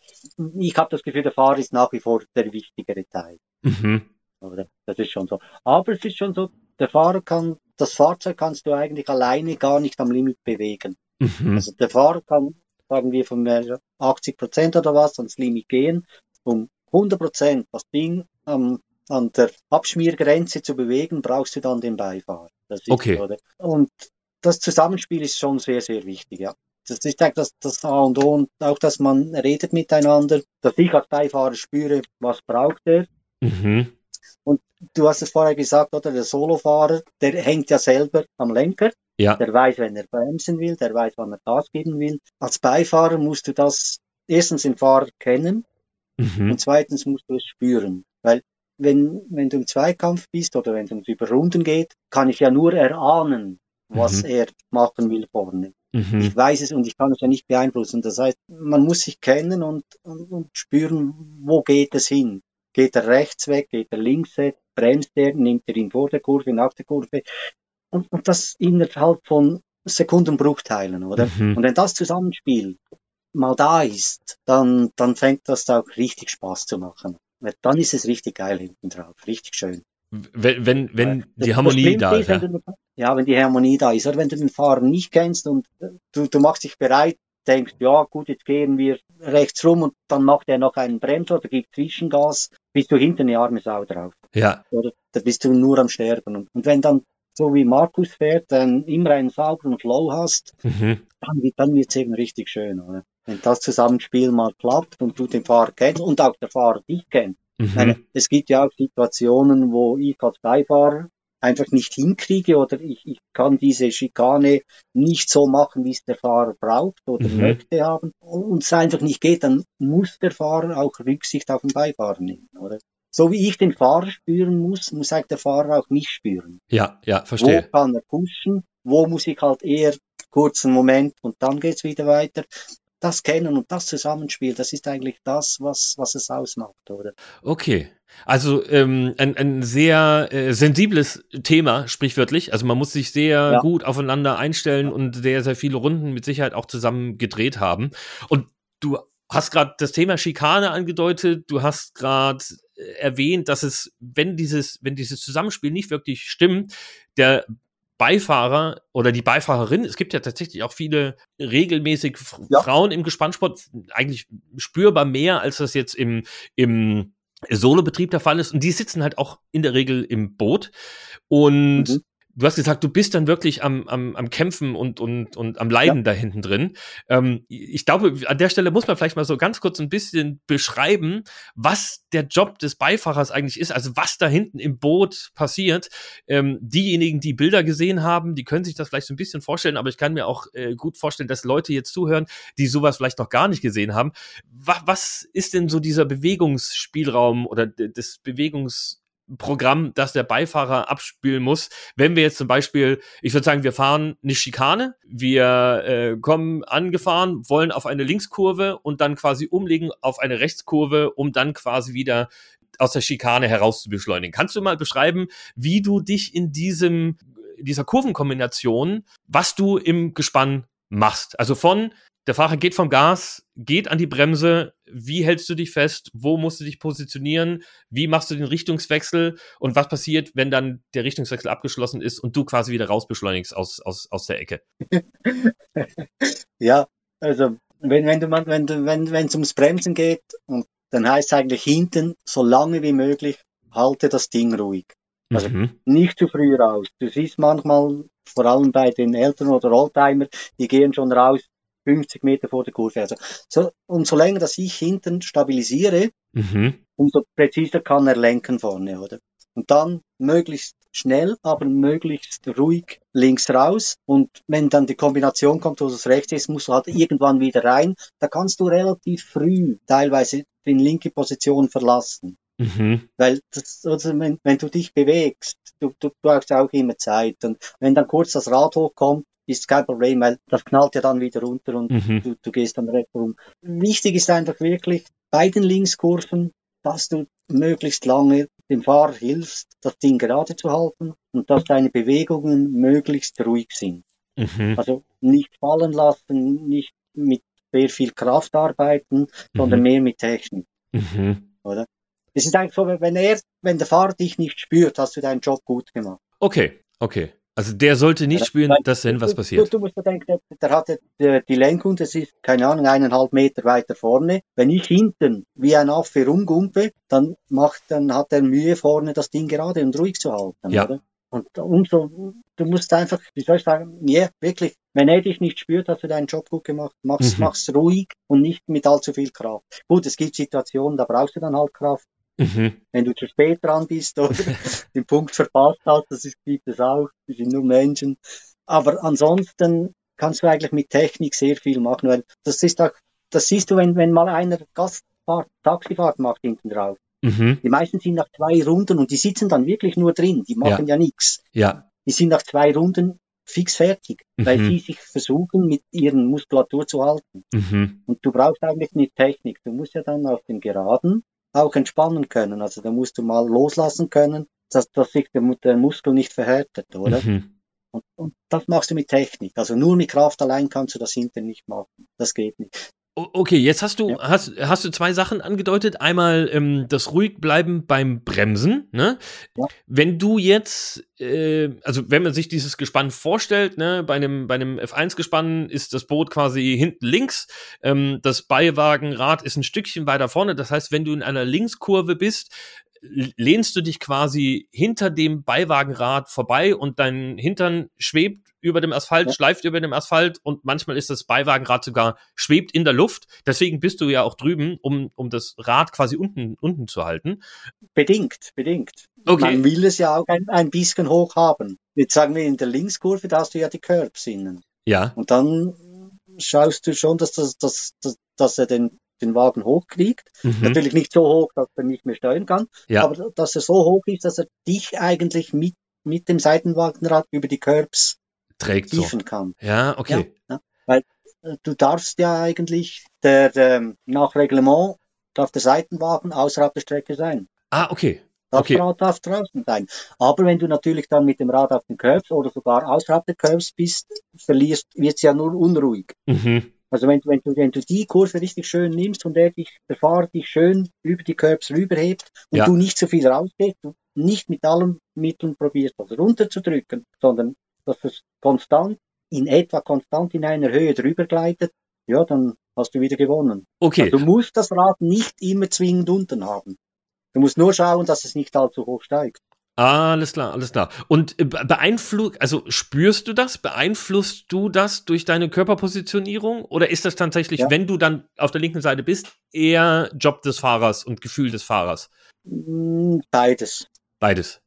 ich habe das Gefühl, der Fahrer ist nach wie vor der wichtigere Teil. Mhm. Oder? Das ist schon so. Aber es ist schon so, der Fahrer kann, das Fahrzeug kannst du eigentlich alleine gar nicht am Limit bewegen. Mhm. Also der Fahrer kann, sagen wir, von mehr 80 Prozent oder was ans Limit gehen, um 100 Prozent das Ding am an der Abschmiergrenze zu bewegen, brauchst du dann den Beifahrer. Okay. Oder? Und das Zusammenspiel ist schon sehr, sehr wichtig, ja. Das ist eigentlich das, das A und O und auch, dass man redet miteinander, dass ich als Beifahrer spüre, was braucht er. Mhm. Du hast es vorher gesagt, oder? Der Solofahrer, der hängt ja selber am Lenker. Ja. Der weiß, wenn er bremsen will, der weiß, wann er Gas geben will. Als Beifahrer musst du das erstens den Fahrer kennen Mhm. und zweitens musst du es spüren. Weil wenn, wenn du im Zweikampf bist oder wenn es über Runden geht, kann ich ja nur erahnen, was Mhm. er machen will vorne. Mhm. Ich weiß es und ich kann es ja nicht beeinflussen. Das heißt, man muss sich kennen und, und, und spüren, wo geht es hin. Geht er rechts weg, geht er links weg, bremst er, nimmt er ihn vor der Kurve, nach der Kurve. Und, und das innerhalb von Sekundenbruchteilen, oder? Mhm. Und wenn das Zusammenspiel mal da ist, dann, dann fängt das auch richtig Spaß zu machen. Dann ist es richtig geil hinten drauf, richtig schön. Wenn, wenn, wenn die Harmonie das da ist. Ja. wenn du, ja, wenn die Harmonie da ist. Oder wenn du den Fahrer nicht kennst und du, du machst dich bereit, denkst, ja gut, jetzt gehen wir rechts rum und dann macht er noch einen Bremser oder gibt Zwischengas, bist du hinten eine arme Sau drauf. ja. Oder da bist du nur am Sterben. Und, und wenn dann, so wie Markus fährt, dann immer einen sauberen Flow hast, Mhm. dann, wird- dann wird's eben richtig schön, oder? Wenn das Zusammenspiel mal klappt und du den Fahrer kennst und auch der Fahrer dich kennt. Meine, Mhm. es gibt ja auch Situationen, wo ich als Beifahrer einfach nicht hinkriege oder ich, ich kann diese Schikane nicht so machen, wie es der Fahrer braucht oder Mhm. möchte haben und es einfach nicht geht, dann muss der Fahrer auch Rücksicht auf den Beifahrer nehmen, oder? So wie ich den Fahrer spüren muss, muss auch der Fahrer auch mich spüren. Ja, ja, Wo verstehe. kann er pushen? Wo muss ich halt eher kurzen Moment und dann geht's wieder weiter das Kennen und das Zusammenspiel, das ist eigentlich das, was, was es ausmacht, oder? Okay. Also ähm, ein, ein sehr äh, sensibles Thema, sprichwörtlich. Also man muss sich sehr ja. gut aufeinander einstellen ja. und sehr, sehr viele Runden mit Sicherheit auch zusammen gedreht haben. Und du hast gerade das Thema Schikane angedeutet, du hast gerade äh, erwähnt, dass es, wenn dieses, wenn dieses Zusammenspiel nicht wirklich stimmt, der Beifahrer oder die Beifahrerin, es gibt ja tatsächlich auch viele regelmäßig ja. Frauen im Gespanntsport, eigentlich spürbar mehr, als das jetzt im, im Solobetrieb der Fall ist. Und die sitzen halt auch in der Regel im Boot. Und mhm du hast gesagt, du bist dann wirklich am, am, am Kämpfen und, und, und am Leiden ja. da hinten drin. Ähm, ich glaube, an der Stelle muss man vielleicht mal so ganz kurz ein bisschen beschreiben, was der Job des Beifahrers eigentlich ist, also was da hinten im Boot passiert. Ähm, diejenigen, die Bilder gesehen haben, die können sich das vielleicht so ein bisschen vorstellen, aber ich kann mir auch äh, gut vorstellen, dass Leute jetzt zuhören, die sowas vielleicht noch gar nicht gesehen haben. Was, was ist denn so dieser Bewegungsspielraum oder des Bewegungs Programm, das der Beifahrer abspielen muss. Wenn wir jetzt zum Beispiel, ich würde sagen, wir fahren eine Schikane, wir äh, kommen angefahren, wollen auf eine Linkskurve und dann quasi umlegen auf eine Rechtskurve, um dann quasi wieder aus der Schikane heraus zu beschleunigen. Kannst du mal beschreiben, wie du dich in diesem dieser Kurvenkombination, was du im Gespann machst? Also von der Fahrer geht vom Gas, geht an die Bremse. Wie hältst du dich fest? Wo musst du dich positionieren? Wie machst du den Richtungswechsel? Und was passiert, wenn dann der Richtungswechsel abgeschlossen ist und du quasi wieder rausbeschleunigst aus, aus, aus der Ecke? ja, also wenn, wenn du wenn du, wenn wenn es ums Bremsen geht, und dann heißt es eigentlich hinten so lange wie möglich halte das Ding ruhig. Also mhm. nicht zu früh raus. Du siehst manchmal, vor allem bei den Eltern oder Oldtimer, die gehen schon raus 50 Meter vor der Kurve. Also, so, umso länger, dass ich hinten stabilisiere, mhm. umso präziser kann er lenken vorne, oder? Und dann möglichst schnell, aber möglichst ruhig links raus. Und wenn dann die Kombination kommt, wo es rechts ist, musst du halt irgendwann wieder rein. Da kannst du relativ früh teilweise die linke Position verlassen. Mhm. Weil das, also wenn, wenn du dich bewegst, du, du brauchst auch immer Zeit. Und wenn dann kurz das Rad hochkommt, ist kein Problem, weil das knallt ja dann wieder runter und mhm. du, du gehst dann rechts rum. Wichtig ist einfach wirklich bei den Linkskurven, dass du möglichst lange dem Fahrer hilfst, das Ding gerade zu halten und dass deine Bewegungen möglichst ruhig sind. Mhm. Also nicht fallen lassen, nicht mit sehr viel Kraft arbeiten, sondern mhm. mehr mit Technik. Mhm. Oder? Es ist einfach so, wenn er, wenn der Fahrer dich nicht spürt, hast du deinen Job gut gemacht. Okay, okay. Also der sollte nicht spüren, dass denn was passiert. Du, du musst denken, der hat die Lenkung, das ist, keine Ahnung, eineinhalb Meter weiter vorne. Wenn ich hinten wie ein Affe rumgumpe, dann macht, dann hat er Mühe vorne, das Ding gerade und ruhig zu halten. Ja. Oder? Und umso, du musst einfach, wie soll ich sagen, ja, yeah, wirklich, wenn er dich nicht spürt, hast du deinen Job gut gemacht. Mach's, mhm. mach's ruhig und nicht mit allzu viel Kraft. Gut, es gibt Situationen, da brauchst du dann halt Kraft. Mhm. Wenn du zu spät dran bist oder den Punkt verpasst hast, das ist, gibt es auch, wir sind nur Menschen. Aber ansonsten kannst du eigentlich mit Technik sehr viel machen, weil das ist auch, das siehst du, wenn, wenn mal einer Gastfahrt, Taxifahrt macht hinten drauf. Mhm. Die meisten sind nach zwei Runden und die sitzen dann wirklich nur drin, die machen ja, ja nichts. Ja. Die sind nach zwei Runden fix fertig, mhm. weil sie sich versuchen, mit ihren Muskulatur zu halten. Mhm. Und du brauchst eigentlich nicht Technik. Du musst ja dann auf dem Geraden auch entspannen können. Also da musst du mal loslassen können, dass, dass sich der, der Muskel nicht verhärtet, oder? Mhm. Und, und das machst du mit Technik. Also nur mit Kraft allein kannst du das hinten nicht machen. Das geht nicht. Okay, jetzt hast du, ja. hast, hast du zwei Sachen angedeutet. Einmal ähm, das Ruhigbleiben beim Bremsen. Ne? Ja. Wenn du jetzt, äh, also wenn man sich dieses Gespann vorstellt, ne, bei einem, bei einem F1-Gespann ist das Boot quasi hinten links, ähm, das Beiwagenrad ist ein Stückchen weiter vorne. Das heißt, wenn du in einer Linkskurve bist, lehnst du dich quasi hinter dem Beiwagenrad vorbei und dein Hintern schwebt über dem Asphalt, ja. schleift über dem Asphalt und manchmal ist das Beiwagenrad sogar schwebt in der Luft. Deswegen bist du ja auch drüben, um, um das Rad quasi unten, unten zu halten. Bedingt, bedingt. Okay. Man will es ja auch ein, ein bisschen hoch haben. Jetzt sagen wir in der Linkskurve, da hast du ja die Curbs innen. Ja. Und dann schaust du schon, dass, das, dass, dass, dass er den, den Wagen hochkriegt. Mhm. Natürlich nicht so hoch, dass er nicht mehr steuern kann, ja. aber dass er so hoch ist, dass er dich eigentlich mit, mit dem Seitenwagenrad über die Curbs trägt so. kann. Ja, okay. Ja, ja. Weil äh, du darfst ja eigentlich der, der, nach Reglement darf der Seitenwagen außerhalb der Strecke sein. Ah, okay. Das Okay. Rad darf draußen sein. Aber wenn du natürlich dann mit dem Rad auf den Curbs oder sogar außerhalb der Curbs bist, verlierst, wird's ja nur unruhig. Mhm. Also wenn, wenn, du, wenn du die Kurve richtig schön nimmst und der, dich, der Fahrer dich schön über die Curbs rüberhebt und Ja. du nicht zu viel rausgehst, du nicht mit allen Mitteln probierst, das runterzudrücken, sondern dass es konstant, in etwa konstant in einer Höhe drüber gleitet, ja, dann hast du wieder gewonnen. Okay. Also du musst das Rad nicht immer zwingend unten haben. Du musst nur schauen, dass es nicht allzu hoch steigt. Alles klar, alles klar. Und äh, be- beeinflusst, also spürst du das? Beeinflusst du das durch deine Körperpositionierung? Oder ist das tatsächlich, Ja. wenn du dann auf der linken Seite bist, eher Job des Fahrers und Gefühl des Fahrers? Mm, Beides. Beides.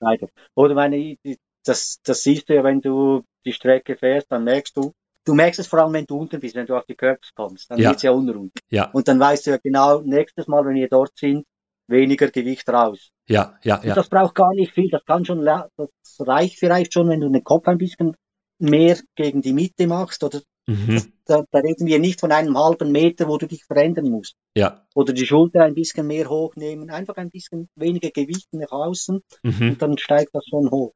Beides. Oder meine, das, das siehst du ja, wenn du die Strecke fährst, dann merkst du, du merkst es vor allem, wenn du unten bist, wenn du auf die Curbs kommst, dann Ja. wird's ja unruhig. Ja, Und dann weißt du ja genau, nächstes Mal, wenn wir dort sind, weniger Gewicht raus. Ja, ja, Und ja. das braucht gar nicht viel, das kann schon, das reicht vielleicht schon, wenn du den Kopf ein bisschen mehr gegen die Mitte machst, oder Mhm. da, da reden wir nicht von einem halben Meter, wo du dich verändern musst. Ja. Oder die Schulter ein bisschen mehr hochnehmen, einfach ein bisschen weniger Gewicht nach außen Mhm. und dann steigt das schon hoch.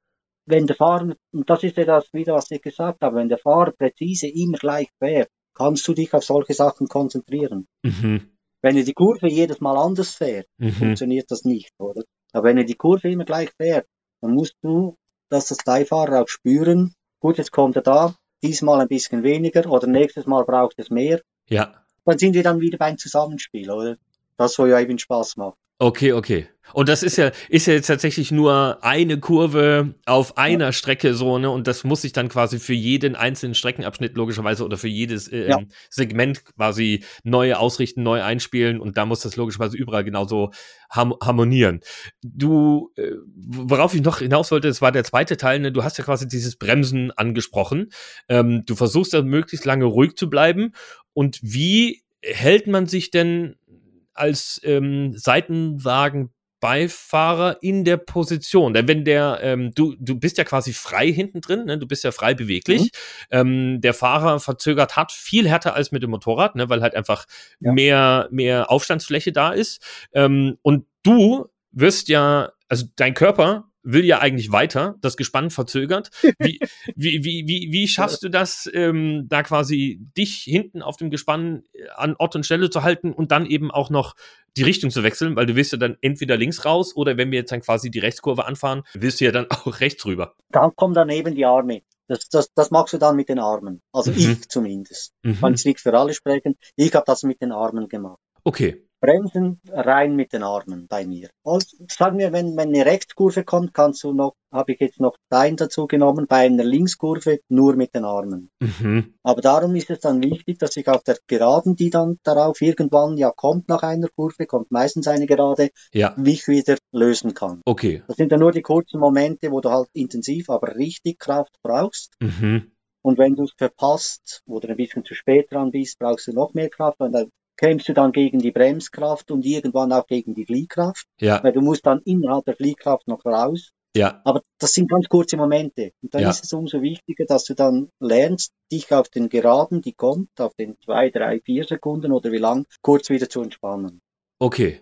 Wenn der Fahrer, und das ist ja das wieder, was ich gesagt habe, wenn der Fahrer präzise immer gleich fährt, kannst du dich auf solche Sachen konzentrieren. Mhm. Wenn er die Kurve jedes Mal anders fährt, Mhm. funktioniert das nicht, oder? Aber wenn er die Kurve immer gleich fährt, dann musst du, dass das Beifahrer auch spüren, gut, jetzt kommt er da, diesmal ein bisschen weniger oder nächstes Mal braucht es mehr. Ja. Dann sind wir dann wieder beim Zusammenspiel, oder? Das, wo ja eben Spaß macht. Okay, okay. Und das ist ja, ist ja jetzt tatsächlich nur eine Kurve auf einer Strecke so, ne? Und das muss sich dann quasi für jeden einzelnen Streckenabschnitt logischerweise oder für jedes äh, Ja. Segment quasi neu ausrichten, neu einspielen und da muss das logischerweise überall genauso ham harmonieren. Du, äh, worauf ich noch hinaus wollte, das war der zweite Teil, ne? Du hast ja quasi dieses Bremsen angesprochen. Ähm, du versuchst da möglichst lange ruhig zu bleiben. Und wie hält man sich denn als ähm, Seitenwagenbeifahrer in der Position. Denn wenn der, ähm, du, du bist ja quasi frei hinten drin, ne? du bist ja frei beweglich. Ähm, der Fahrer verzögert hat viel härter als mit dem Motorrad, ne? weil halt einfach Ja. mehr, mehr Aufstandsfläche da ist. Ähm, und du wirst ja, also dein Körper will ja eigentlich weiter, das Gespann verzögert. Wie, wie, wie, wie, wie schaffst du das, ähm, da quasi dich hinten auf dem Gespann äh, an Ort und Stelle zu halten und dann eben auch noch die Richtung zu wechseln, weil du willst ja dann entweder links raus oder wenn wir jetzt dann quasi die Rechtskurve anfahren, willst du ja dann auch rechts rüber. Dann kommen daneben die Arme. Das, das, das machst du dann mit den Armen. Also Mhm. ich zumindest. Mhm. Kann ich nicht für alle sprechen. Ich habe das mit den Armen gemacht. Okay. Bremsen rein mit den Armen bei mir. Also, sagen wir, wenn, wenn eine Rechtskurve kommt, kannst du noch, habe ich jetzt noch Bein dazu genommen, bei einer Linkskurve nur mit den Armen. Mhm. Aber darum ist es dann wichtig, dass ich auf der Geraden, die dann darauf irgendwann ja kommt nach einer Kurve, kommt meistens eine Gerade, Ja. mich wieder lösen kann. Okay. Das sind dann nur die kurzen Momente, wo du halt intensiv, aber richtig Kraft brauchst. Mhm. Und wenn du es verpasst oder ein bisschen zu spät dran bist, brauchst du noch mehr Kraft. Dann kämpfst du dann gegen die Bremskraft und irgendwann auch gegen die Fliehkraft. Ja. Weil du musst dann innerhalb der Fliehkraft noch raus. Ja. Aber das sind ganz kurze Momente. Und dann Ja. ist es umso wichtiger, dass du dann lernst, dich auf den Geraden, die kommt, auf den zwei, drei, vier Sekunden oder wie lang, kurz wieder zu entspannen. Okay.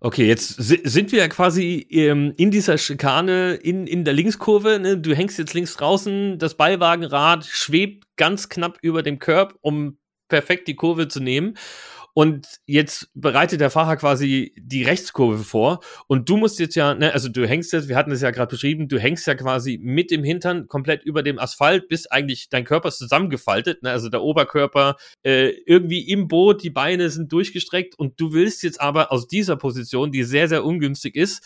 Okay, jetzt si- sind wir ja quasi ähm, in dieser Schikane, in, in der Linkskurve. Ne? Du hängst jetzt links draußen, das Beiwagenrad schwebt ganz knapp über dem Curb, um perfekt die Kurve zu nehmen. Und jetzt bereitet der Fahrer quasi die Rechtskurve vor. Und du musst jetzt ja, ne, also du hängst jetzt, wir hatten es ja gerade beschrieben, du hängst ja quasi mit dem Hintern komplett über dem Asphalt, bis eigentlich dein Körper ist zusammengefaltet, ne? also der Oberkörper äh, irgendwie im Boot, die Beine sind durchgestreckt und du willst jetzt aber aus dieser Position, die sehr, sehr ungünstig ist,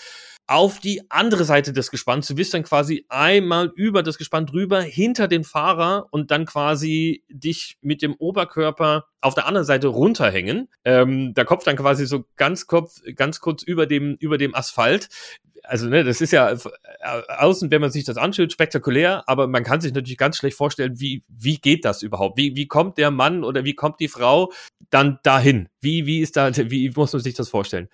auf die andere Seite des Gespanns. Du bist dann quasi einmal über das Gespann drüber, hinter den Fahrer und dann quasi dich mit dem Oberkörper auf der anderen Seite runterhängen. Ähm, der Kopf dann quasi so ganz, Kopf, ganz kurz über dem, über dem Asphalt. Also, ne, das ist ja äh, außen, wenn man sich das anschaut, spektakulär, aber man kann sich natürlich ganz schlecht vorstellen, wie, wie geht das überhaupt? Wie, wie kommt der Mann oder wie kommt die Frau dann dahin? Wie, wie ist da, wie muss man sich das vorstellen?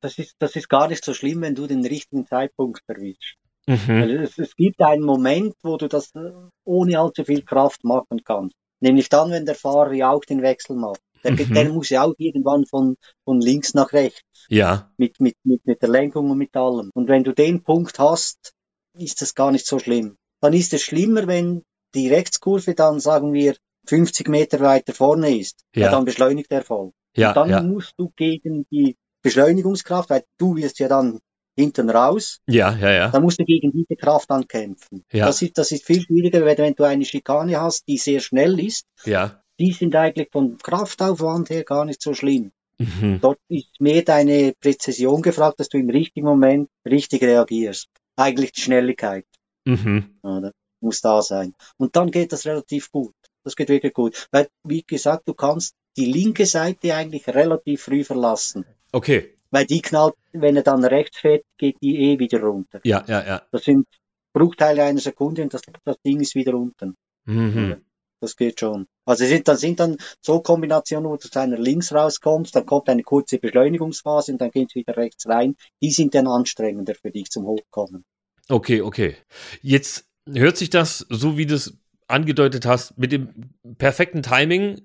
Das ist, das ist gar nicht so schlimm, wenn du den richtigen Zeitpunkt erwischst. Mhm. Also es, es, gibt einen Moment, wo du das äh, ohne allzu viel Kraft machen kannst. Nämlich dann, wenn der Fahrer ja auch den Wechsel macht. Der, mhm. der muss ja auch irgendwann von, von links nach rechts. Ja. Mit, mit, mit, mit der Lenkung und mit allem. Und wenn du den Punkt hast, ist das gar nicht so schlimm. Dann ist es schlimmer, wenn die Rechtskurve dann, sagen wir, 50 Meter weiter vorne ist. Ja. ja dann beschleunigt er voll. Ja, und dann ja. musst du gegen die Beschleunigungskraft, weil du wirst ja dann hinten raus. Ja, ja, ja. Da musst du gegen diese Kraft ankämpfen. Ja. Das ist, das ist viel schwieriger, wenn du eine Schikane hast, die sehr schnell ist. Ja. Die sind eigentlich vom Kraftaufwand her gar nicht so schlimm. Mhm. Dort ist mehr deine Präzision gefragt, dass du im richtigen Moment richtig reagierst. Eigentlich die Schnelligkeit. Mhm. Oder? Muss da sein. Und dann geht das relativ gut. Das geht wirklich gut. Weil, wie gesagt, du kannst die linke Seite eigentlich relativ früh verlassen. Okay. Weil die knallt, wenn er dann rechts fährt, geht die eh wieder runter. Ja, ja, ja. Das sind Bruchteile einer Sekunde und das, das Ding ist wieder unten. Mhm. Das geht schon. Also sind dann sind dann so Kombinationen, wo du zu einer links rauskommst, dann kommt eine kurze Beschleunigungsphase und dann geht es wieder rechts rein. Die sind dann anstrengender für dich zum Hochkommen. Okay, okay. Jetzt hört sich das, so wie du es angedeutet hast, mit dem perfekten Timing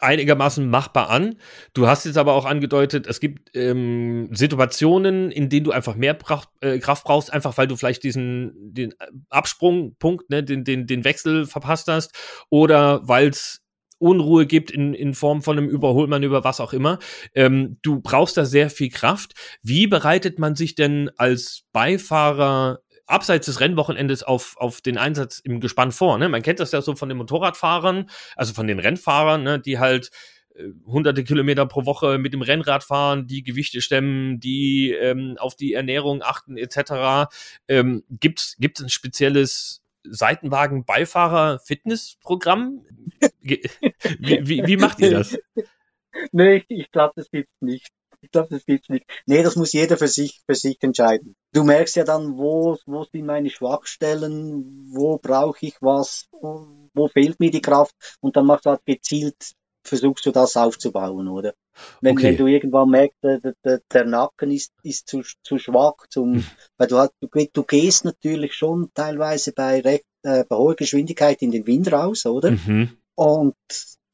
einigermaßen machbar an. Du hast jetzt aber auch angedeutet, es gibt ähm, Situationen, in denen du einfach mehr Pracht, äh, Kraft brauchst, einfach weil du vielleicht diesen den Absprungpunkt, ne, den, den, den Wechsel verpasst hast, oder weil es Unruhe gibt in, in Form von einem Überholmanöver, was auch immer. Ähm, du brauchst da sehr viel Kraft. Wie bereitet man sich denn als Beifahrer abseits des Rennwochenendes auf, auf den Einsatz im Gespann vor. Ne? Man kennt das ja so von den Motorradfahrern, also von den Rennfahrern, ne? die halt äh, hunderte Kilometer pro Woche mit dem Rennrad fahren, die Gewichte stemmen, die ähm, auf die Ernährung achten etc. Ähm, Gibt es ein spezielles Seitenwagen-Beifahrer-Fitnessprogramm? wie, wie, wie macht ihr das? Nee, ich glaube, das gibt's nicht. Ich glaube, das gibt's nicht. Nee, das muss jeder für sich, für sich entscheiden. Du merkst ja dann, wo, wo sind meine Schwachstellen, wo brauche ich was, wo fehlt mir die Kraft und dann machst du halt gezielt, versuchst du das aufzubauen, oder? Wenn, okay. wenn du irgendwann merkst, der, der, der Nacken ist, ist zu, zu schwach, zum, hm. weil du halt, du, du gehst natürlich schon teilweise bei recht, äh, bei hoher Geschwindigkeit in den Wind raus, oder? Mhm. Und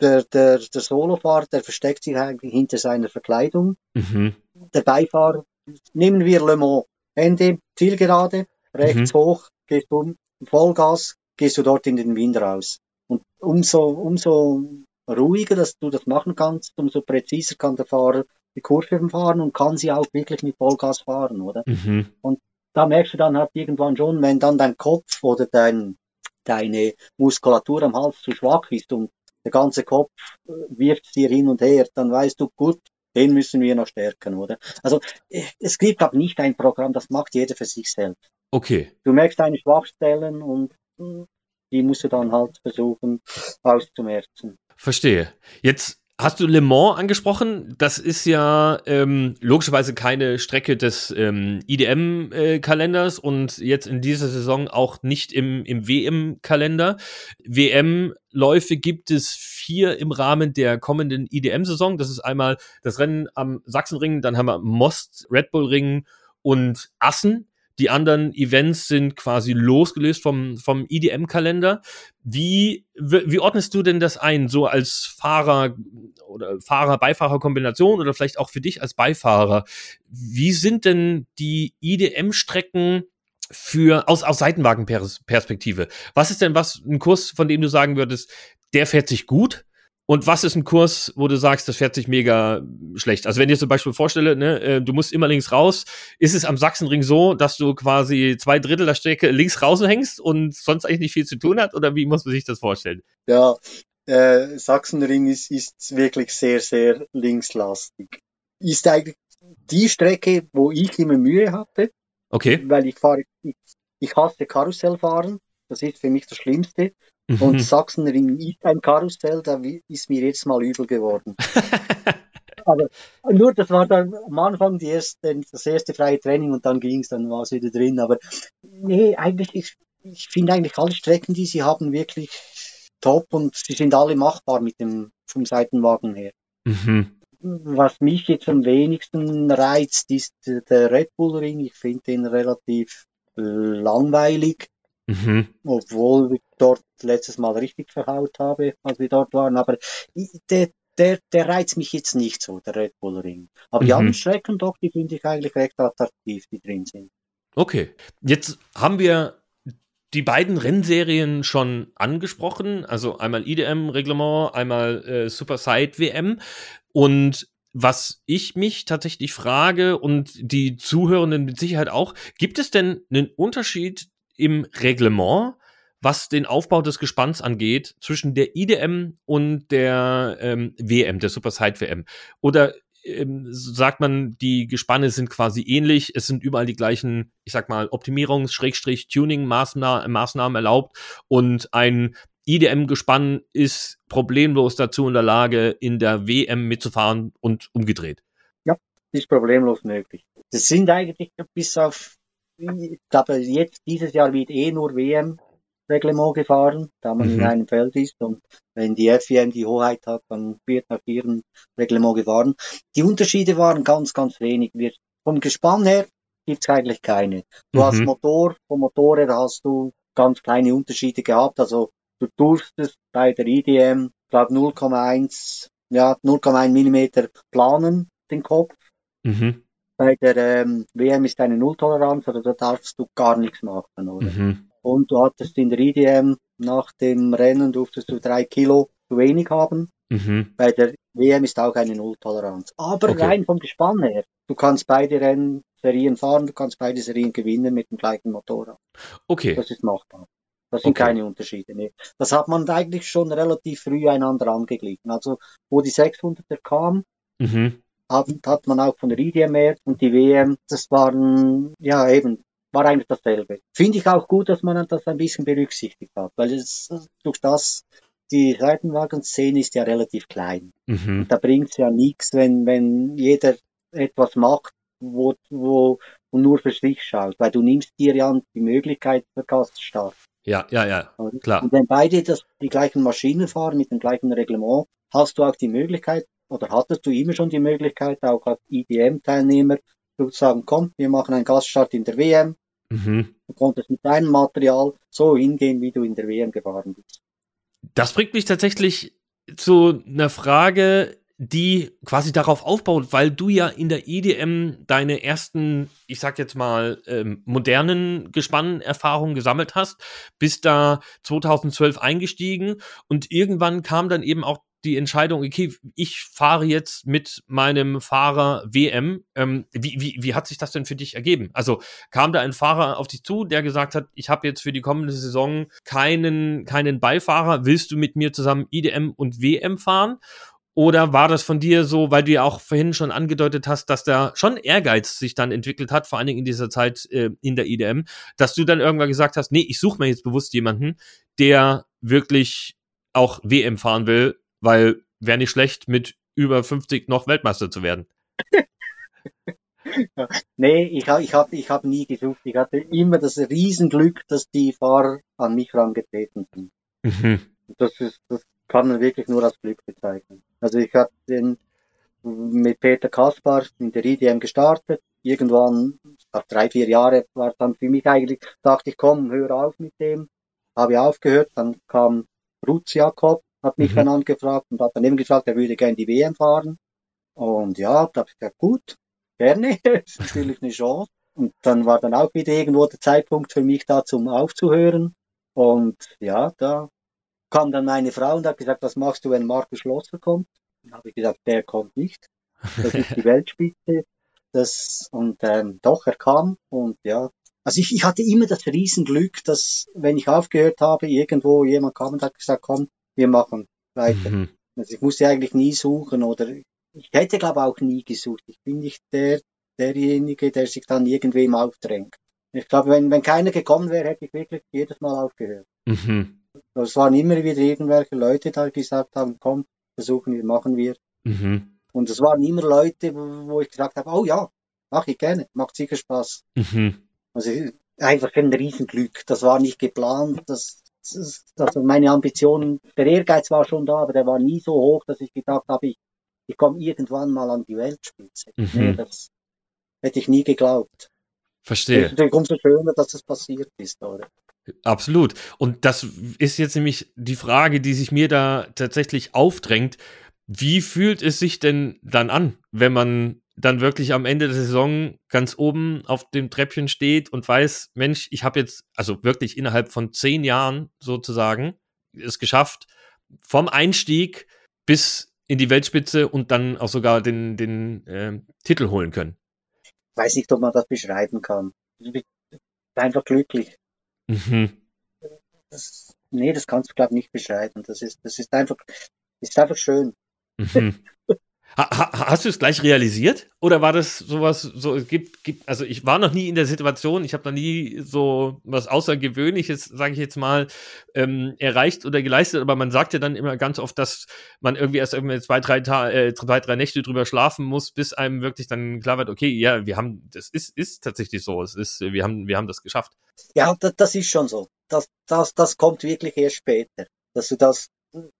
der, der, der Solofahrer, der versteckt sich eigentlich hinter seiner Verkleidung. Mhm. Der Beifahrer, nehmen wir Le Mans, Ende, Zielgerade, rechts mhm. hoch, gehst du Vollgas, gehst du dort in den Wind raus. Und umso, umso ruhiger, dass du das machen kannst, umso präziser kann der Fahrer die Kurve fahren und kann sie auch wirklich mit Vollgas fahren, oder? Mhm. Und da merkst du dann halt irgendwann schon, wenn dann dein Kopf oder dein, deine Muskulatur am Hals zu schwach ist und der ganze Kopf äh, wirft dir hin und her, dann weißt du, gut, den müssen wir noch stärken, oder? Also äh, es gibt aber nicht ein Programm, das macht jeder für sich selbst. Okay. Du merkst deine Schwachstellen und äh, die musst du dann halt versuchen auszumerzen. Verstehe. Jetzt Hast du Le Mans angesprochen? Das ist ja ähm, logischerweise keine Strecke des ähm, IDM-Kalenders und jetzt in dieser Saison auch nicht im, im WM-Kalender. WM-Läufe gibt es vier im Rahmen der kommenden IDM-Saison. Das ist einmal das Rennen am Sachsenring, dann haben wir Most, Red Bull Ring und Assen. Die anderen Events sind quasi losgelöst vom, vom IDM-Kalender. Wie, wie ordnest du denn das ein, so als Fahrer oder Fahrer-Beifahrer-Kombination oder vielleicht auch für dich als Beifahrer? Wie sind denn die IDM-Strecken für, aus, aus Seitenwagenperspektive? Was ist denn was, ein Kurs, von dem du sagen würdest, der fährt sich gut? Und was ist ein Kurs, wo du sagst, das fährt sich mega schlecht? Also wenn ich dir zum Beispiel vorstelle, ne, äh, du musst immer links raus, ist es am Sachsenring so, dass du quasi zwei Drittel der Strecke links raushängst und sonst eigentlich nicht viel zu tun hat? Oder wie muss man sich das vorstellen? Ja, äh, Sachsenring ist, ist wirklich sehr, sehr linkslastig. Ist eigentlich die Strecke, wo ich immer Mühe hatte. Okay. Weil ich fahre, ich, ich hasse Karussellfahren. Das ist für mich das Schlimmste. Mhm. Und Sachsenring ist ein Karussell, da ist mir jetzt mal übel geworden. Aber nur, das war dann am Anfang die erste, das erste freie Training und dann ging es, dann war es wieder drin. Aber nee, eigentlich, ich, ich finde eigentlich alle Strecken, die sie haben, wirklich top und sie sind alle machbar mit dem, vom Seitenwagen her. Mhm. Was mich jetzt am wenigsten reizt, ist der Red Bull Ring. Ich finde den relativ langweilig, mhm. obwohl ich dort letztes Mal richtig verhaut habe, als wir dort waren. Aber der, der, der reizt mich jetzt nicht so, der Red Bull Ring. Aber mhm. die anderen Strecken doch, die finde ich eigentlich recht attraktiv, die drin sind. Okay, jetzt haben wir die beiden Rennserien schon angesprochen, also einmal IDM-Reglement, einmal äh, Super Side WM. Und was ich mich tatsächlich frage und die Zuhörenden mit Sicherheit auch, gibt es denn einen Unterschied im Reglement, was den Aufbau des Gespanns angeht, zwischen der IDM und der ähm, WM, der Super Side WM? Oder ähm, sagt man, die Gespanne sind quasi ähnlich. Es sind überall die gleichen, ich sag mal, Optimierungs-Tuning-Maßnahmen erlaubt und ein IDM-Gespann ist problemlos dazu in der Lage, in der WM mitzufahren und umgedreht. Ja, ist problemlos möglich. Das sind eigentlich bis auf, ich glaube, jetzt dieses Jahr wird eh nur WM Reglement gefahren, da man mhm. in einem Feld ist und wenn die FIM die Hoheit hat, dann wird nach ihrem Reglement gefahren. Die Unterschiede waren ganz, ganz wenig. Wir, vom Gespann her gibt's eigentlich keine. Du mhm. hast Motor, vom Motor her hast du ganz kleine Unterschiede gehabt, also du durftest bei der IDM, glaube 0,1, ja, 0,1 Millimeter planen, den Kopf. Mhm. Bei der ähm, WM ist eine Nulltoleranz, also da darfst du gar nichts machen, oder? Mhm. Und du hattest in der IDM nach dem Rennen durftest du drei Kilo zu wenig haben. Mhm. Bei der WM ist auch eine Nulltoleranz. Aber okay. rein vom Gespann her, du kannst beide Rennserien fahren, du kannst beide Serien gewinnen mit dem gleichen Motorrad. Okay. Das ist machbar. Das sind okay. keine Unterschiede mehr. Das hat man eigentlich schon relativ früh einander angeglichen. Also, wo die 600er kam, mhm. Hat, hat man auch von der IDM und die WM, das waren, ja eben, war eigentlich dasselbe. Finde ich auch gut, dass man das ein bisschen berücksichtigt hat, weil es durch das die Seitenwagenszene ist ja relativ klein. Mhm. Da bringt es ja nichts, wenn, wenn jeder etwas macht, wo, wo nur für sich schaut, weil du nimmst dir ja die Möglichkeit für Gaststart. Ja, ja, ja, klar. Und wenn beide das, die gleichen Maschinen fahren mit dem gleichen Reglement, hast du auch die Möglichkeit, oder hattest du immer schon die Möglichkeit, auch als IDM-Teilnehmer, zu sagen, komm, wir machen einen Gaststart in der WM, Mhm. Du konntest mit deinem Material so hingehen, wie du in der WM gefahren bist. Das bringt mich tatsächlich zu einer Frage, die quasi darauf aufbaut, weil du ja in der EDM deine ersten, ich sag jetzt mal, ähm, modernen Gespannerfahrungen gesammelt hast, bist da 2012 eingestiegen und irgendwann kam dann eben auch die Entscheidung, okay, ich fahre jetzt mit meinem Fahrer WM. Ähm, wie, wie, wie hat sich das denn für dich ergeben? Also kam da ein Fahrer auf dich zu, der gesagt hat, ich habe jetzt für die kommende Saison keinen, keinen Beifahrer, willst du mit mir zusammen IDM und WM fahren? Oder war das von dir so, weil du ja auch vorhin schon angedeutet hast, dass da schon Ehrgeiz sich dann entwickelt hat, vor allen Dingen in dieser Zeit äh, in der IDM, dass du dann irgendwann gesagt hast, nee, ich suche mir jetzt bewusst jemanden, der wirklich auch WM fahren will, weil wäre nicht schlecht, mit über 50 noch Weltmeister zu werden. nee, ich habe ich hab, ich hab nie gesucht. Ich hatte immer das Riesenglück, dass die Fahrer an mich rangetreten sind. Mhm. Das, ist, das kann man wirklich nur als Glück bezeichnen. Also ich habe den mit Peter Kaspar in der IDM gestartet. Irgendwann, nach drei, vier Jahre, war es dann für mich eigentlich, dachte ich, komm, hör auf mit dem. Habe aufgehört, dann kam Rutz Jakob, hat mich mhm. dann angefragt und hat dann eben gesagt, er würde gerne die WM fahren. Und ja, da habe ich gesagt, gut, gerne, ist natürlich eine Chance. Und dann war dann auch wieder irgendwo der Zeitpunkt für mich da zum Aufzuhören. Und ja, da kam dann meine Frau und hat gesagt, was machst du, wenn Markus Schlosser kommt? Dann habe ich gesagt, der kommt nicht. Das ist die Weltspitze. Das, und ähm, doch, er kam und ja. Also ich, ich hatte immer das Riesenglück, dass wenn ich aufgehört habe, irgendwo jemand kam und hat gesagt, komm, wir machen weiter. Mhm. Also ich musste eigentlich nie suchen oder ich hätte glaube auch nie gesucht. Ich bin nicht der, derjenige, der sich dann irgendwem aufdrängt. Ich glaube, wenn, wenn keiner gekommen wäre, hätte ich wirklich jedes Mal aufgehört. Mhm. Es waren immer wieder irgendwelche Leute, die gesagt haben, komm, versuchen wir, machen wir. Mhm. Und es waren immer Leute, wo ich gesagt habe, oh ja, mache ich gerne, macht sicher Spaß. Mhm. Also einfach ein Riesenglück. Das war nicht geplant, das also meine Ambitionen, der Ehrgeiz war schon da, aber der war nie so hoch, dass ich gedacht habe, ich, ich komme irgendwann mal an die Weltspitze. Mhm. Nee, das hätte ich nie geglaubt. Verstehe. Natürlich umso schöner, dass es passiert ist, oder? Absolut. Und das ist jetzt nämlich die Frage, die sich mir da tatsächlich aufdrängt. Wie fühlt es sich denn dann an, wenn man dann wirklich am Ende der Saison ganz oben auf dem Treppchen steht und weiß, Mensch, ich habe jetzt, also wirklich innerhalb von zehn Jahren sozusagen, es geschafft, vom Einstieg bis in die Weltspitze und dann auch sogar den, den äh, Titel holen können. Weiß nicht, ob man das beschreiben kann. Ich bin einfach glücklich. Mhm. Das, nee, das kannst du, glaube ich, nicht beschreiben. Das ist, das ist einfach, ist einfach schön. Mhm. Ha, hast du es gleich realisiert? Oder war das sowas, so, es gibt, gibt, also ich war noch nie in der Situation, ich habe noch nie so was Außergewöhnliches, sage ich jetzt mal, ähm, erreicht oder geleistet, aber man sagt ja dann immer ganz oft, dass man irgendwie erst irgendwie zwei, drei, Ta äh, zwei, drei Nächte drüber schlafen muss, bis einem wirklich dann klar wird, okay, ja, wir haben, das ist, ist tatsächlich so, es ist, wir haben, wir haben das geschafft. Ja, das, das ist schon so. Das, das, das kommt wirklich erst später, dass du das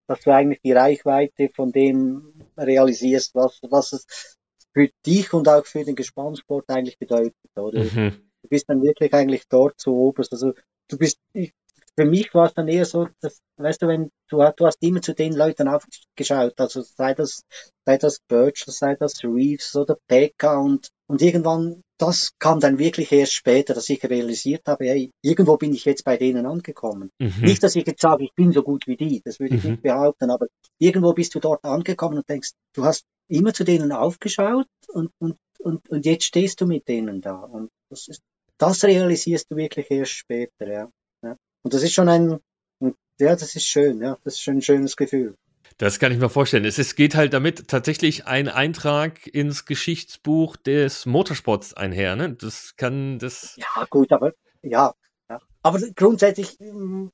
dass du eigentlich die Reichweite von dem realisierst, was, was es für dich und auch für den Gespannsport eigentlich bedeutet, oder? Mhm. Du bist dann wirklich eigentlich dort zu oberst. Also du bist, ich, für mich war es dann eher so, dass, weißt du, wenn du, du hast immer zu den Leuten aufgeschaut, also sei das, sei das Birch, sei das Reeves oder Pekka und, und irgendwann, das kam dann wirklich erst später, dass ich realisiert habe, hey, irgendwo bin ich jetzt bei denen angekommen. Mhm. Nicht, dass ich jetzt sage, ich bin so gut wie die, das würde ich mhm. nicht behaupten, aber irgendwo bist du dort angekommen und denkst, du hast immer zu denen aufgeschaut und, und, und, und jetzt stehst du mit denen da und das ist, das realisierst du wirklich erst später, ja. Und das ist schon ein, ja, das ist schön, ja, das ist schon ein schönes Gefühl. Das kann ich mir vorstellen. Es ist, geht halt damit tatsächlich ein Eintrag ins Geschichtsbuch des Motorsports einher. Ne? Das kann das. Ja, gut, aber ja. ja. Aber grundsätzlich hm,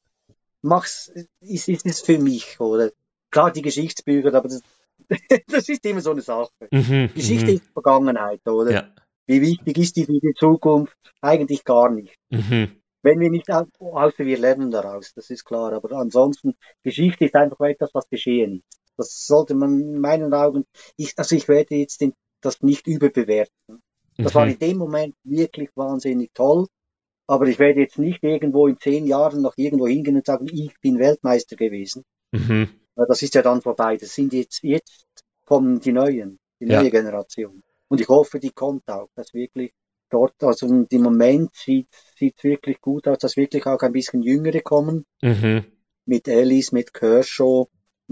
mach's, ist, ist es für mich, oder? Klar, die Geschichtsbücher, aber das, das ist immer so eine Sache. Mhm, Geschichte mhm. ist Vergangenheit, oder? Ja. Wie wichtig ist die für die Zukunft? Eigentlich gar nicht. Mhm. Wenn wir nicht, außer wir lernen daraus, das ist klar. Aber ansonsten, Geschichte ist einfach etwas, was geschehen. Das sollte man in meinen Augen, ich, also ich werde jetzt den, das nicht überbewerten. Das mhm. war in dem Moment wirklich wahnsinnig toll. Aber ich werde jetzt nicht irgendwo in zehn Jahren noch irgendwo hingehen und sagen, ich bin Weltmeister gewesen. Mhm. Das ist ja dann vorbei. Das sind jetzt, jetzt kommen die Neuen, die neue ja. Generation. Und ich hoffe, die kommt auch, dass wirklich dort, also im Moment sieht es wirklich gut aus, dass wirklich auch ein bisschen Jüngere kommen. Mhm. Mit Ellis, mit Kershaw,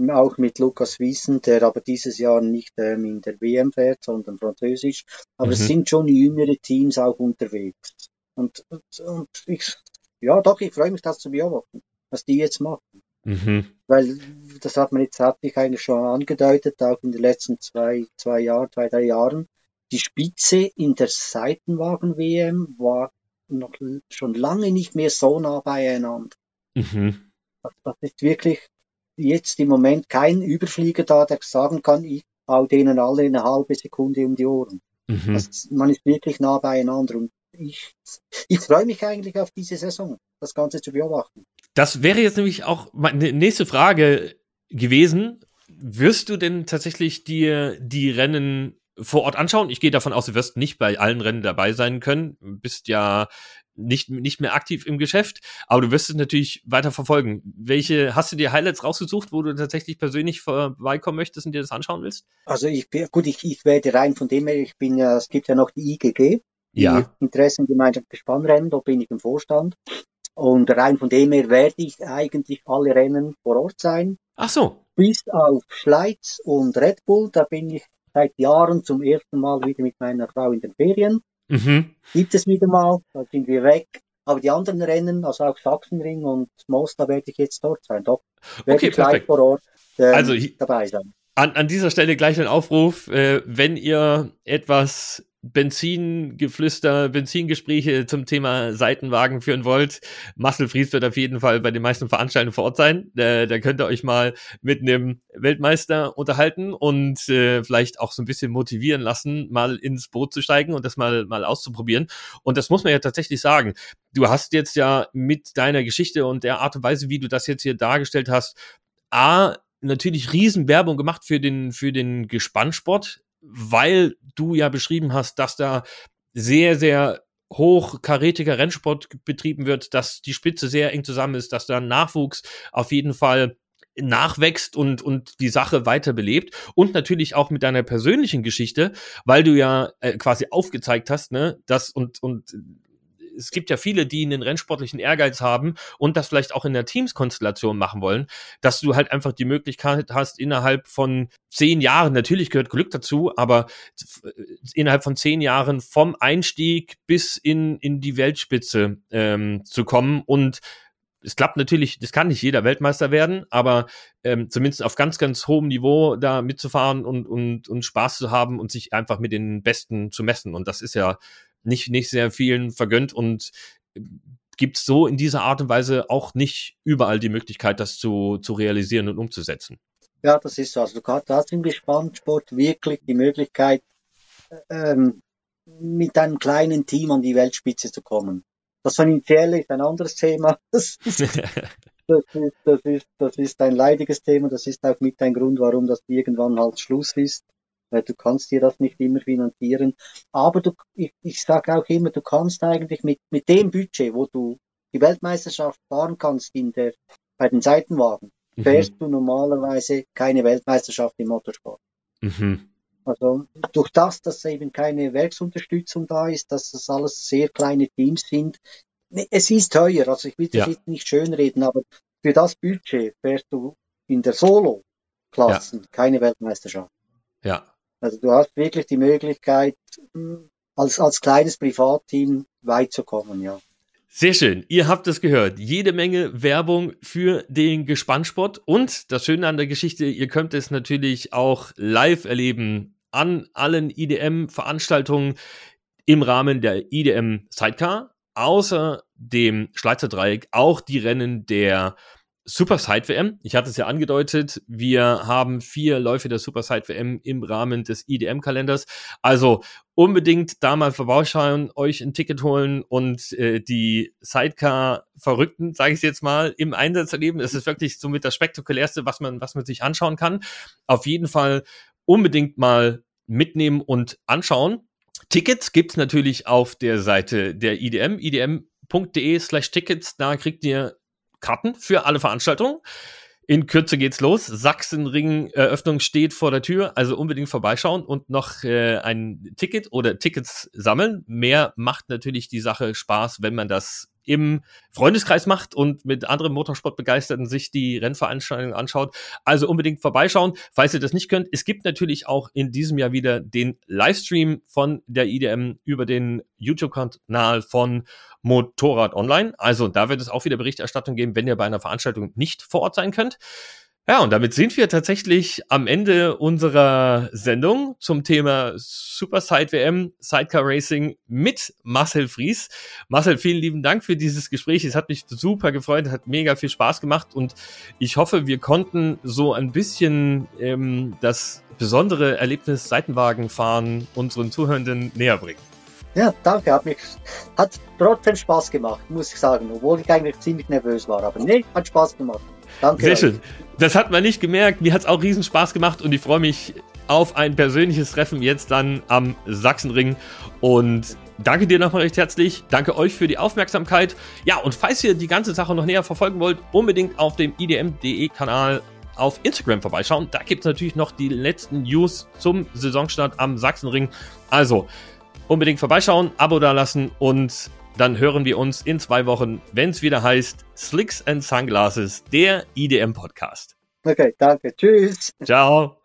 auch mit Lukas Wiesen, der aber dieses Jahr nicht ähm, in der WM fährt, sondern französisch. Aber mhm. es sind schon jüngere Teams auch unterwegs. Und, und ich, ja, doch, ich freue mich, das zu beobachten, was die jetzt machen. Mhm. Weil das hat man jetzt, hatte ich eigentlich schon angedeutet, auch in den letzten zwei, zwei Jahren, zwei, drei Jahren, die Spitze in der Seitenwagen-WM war noch schon lange nicht mehr so nah beieinander. Mhm. Das, das ist wirklich jetzt im Moment kein Überflieger da, der sagen kann, ich hau denen alle eine halbe Sekunde um die Ohren. Mhm. Das, man ist wirklich nah beieinander und ich, ich freue mich eigentlich auf diese Saison, das Ganze zu beobachten. Das wäre jetzt nämlich auch meine nächste Frage gewesen. Wirst du denn tatsächlich dir die Rennen vor Ort anschauen. Ich gehe davon aus, du wirst nicht bei allen Rennen dabei sein können. Du bist ja nicht, nicht mehr aktiv im Geschäft, aber du wirst es natürlich weiter verfolgen. Welche hast du dir Highlights rausgesucht, wo du tatsächlich persönlich vorbeikommen möchtest und dir das anschauen willst? Also ich bin, gut, ich, ich werde rein von dem her, ich bin ja, es gibt ja noch die IGG, die ja. Interessengemeinschaft für Spannrennen, da bin ich im Vorstand. Und rein von dem her werde ich eigentlich alle Rennen vor Ort sein. Ach so. Bis auf Schleiz und Red Bull, da bin ich seit Jahren zum ersten Mal wieder mit meiner Frau in den Ferien. Mhm. Gibt es wieder mal, da sind wir weg. Aber die anderen Rennen, also auch Sachsenring und Most, da werde ich jetzt dort sein. Doch, werde okay, ich gleich vor Ort ähm, also, dabei sein. An, an dieser Stelle gleich ein Aufruf, äh, wenn ihr etwas Benzingeflüster, Benzingespräche zum Thema Seitenwagen führen wollt, Marcel Fries wird auf jeden Fall bei den meisten Veranstaltungen vor Ort sein. Äh, da könnt ihr euch mal mit einem Weltmeister unterhalten und äh, vielleicht auch so ein bisschen motivieren lassen, mal ins Boot zu steigen und das mal, mal auszuprobieren. Und das muss man ja tatsächlich sagen. Du hast jetzt ja mit deiner Geschichte und der Art und Weise, wie du das jetzt hier dargestellt hast, A, natürlich Riesenwerbung gemacht für den, für den Gespannsport weil du ja beschrieben hast, dass da sehr, sehr hochkarätiger Rennsport betrieben wird, dass die Spitze sehr eng zusammen ist, dass da Nachwuchs auf jeden Fall nachwächst und, und die Sache weiter belebt. Und natürlich auch mit deiner persönlichen Geschichte, weil du ja äh, quasi aufgezeigt hast, ne, das und, und es gibt ja viele, die einen rennsportlichen Ehrgeiz haben und das vielleicht auch in der Teamskonstellation machen wollen, dass du halt einfach die Möglichkeit hast, innerhalb von zehn Jahren, natürlich gehört Glück dazu, aber innerhalb von zehn Jahren vom Einstieg bis in, in die Weltspitze ähm, zu kommen und es klappt natürlich, das kann nicht jeder Weltmeister werden, aber ähm, zumindest auf ganz, ganz hohem Niveau da mitzufahren und, und, und Spaß zu haben und sich einfach mit den Besten zu messen. Und das ist ja nicht, nicht sehr vielen vergönnt und äh, gibt es so in dieser Art und Weise auch nicht überall die Möglichkeit, das zu, zu realisieren und umzusetzen. Ja, das ist so. Also du hast im Gespannsport wirklich die Möglichkeit, ähm, mit einem kleinen Team an die Weltspitze zu kommen. Das Finanzielle ist ein anderes Thema. Das ist, das ist, das ist, das ist ein leidiges Thema. Das ist auch mit ein Grund, warum das irgendwann halt Schluss ist. Du kannst dir das nicht immer finanzieren. Aber du, ich, ich sage auch immer, du kannst eigentlich mit, mit dem Budget, wo du die Weltmeisterschaft fahren kannst in der, bei den Seitenwagen, mhm. fährst du normalerweise keine Weltmeisterschaft im Motorsport. Mhm. Also durch das, dass eben keine Werksunterstützung da ist, dass das alles sehr kleine Teams sind, es ist teuer, also ich will das ja. jetzt nicht schönreden, aber für das Budget fährst du in der Solo-Klassen ja. keine Weltmeisterschaft. Ja. Also du hast wirklich die Möglichkeit, als, als kleines Privatteam weit zu kommen, ja. Sehr schön. Ihr habt es gehört. Jede Menge Werbung für den Gespannsport. Und das Schöne an der Geschichte, ihr könnt es natürlich auch live erleben an allen IDM-Veranstaltungen im Rahmen der IDM Sidecar. Außer dem Schleizer Dreieck auch die Rennen der Super Side WM. Ich hatte es ja angedeutet, wir haben vier Läufe der Super Side WM im Rahmen des IDM-Kalenders. Also unbedingt da mal vorbeischauen, euch ein Ticket holen und äh, die Sidecar-Verrückten, sage ich jetzt mal, im Einsatz erleben. Es ist wirklich somit das spektakulärste, was man, was man sich anschauen kann. Auf jeden Fall unbedingt mal mitnehmen und anschauen. Tickets gibt's natürlich auf der Seite der IDM, idm.de slash Tickets. Da kriegt ihr Karten für alle Veranstaltungen. In Kürze geht's los. Sachsenring-Eröffnung steht vor der Tür, also unbedingt vorbeischauen und noch äh, ein Ticket oder Tickets sammeln. Mehr macht natürlich die Sache Spaß, wenn man das im Freundeskreis macht und mit anderen Motorsportbegeisterten sich die Rennveranstaltung anschaut. Also unbedingt vorbeischauen, falls ihr das nicht könnt. Es gibt natürlich auch in diesem Jahr wieder den Livestream von der IDM über den YouTube-Kanal von Motorrad Online. Also da wird es auch wieder Berichterstattung geben, wenn ihr bei einer Veranstaltung nicht vor Ort sein könnt. Ja, und damit sind wir tatsächlich am Ende unserer Sendung zum Thema Super Side WM, Sidecar Racing mit Marcel Fries. Marcel, vielen lieben Dank für dieses Gespräch. Es hat mich super gefreut, hat mega viel Spaß gemacht und ich hoffe, wir konnten so ein bisschen ähm, das besondere Erlebnis Seitenwagenfahren unseren Zuhörenden näher bringen. Ja, danke, hat mich, hat trotzdem Spaß gemacht, muss ich sagen, obwohl ich eigentlich ziemlich nervös war, aber nee, hat Spaß gemacht. Danke. Sehr schön. Das hat man nicht gemerkt. Mir hat es auch riesen Spaß gemacht und ich freue mich auf ein persönliches Treffen jetzt dann am Sachsenring. Und danke dir nochmal recht herzlich. Danke euch für die Aufmerksamkeit. Ja, und falls ihr die ganze Sache noch näher verfolgen wollt, unbedingt auf dem idm.de Kanal auf Instagram vorbeischauen. Da gibt es natürlich noch die letzten News zum Saisonstart am Sachsenring. Also unbedingt vorbeischauen, Abo dalassen und dann hören wir uns in zwei Wochen, wenn es wieder heißt Slicks and Sunglasses, der IDM Podcast. Okay, danke. Tschüss. Ciao.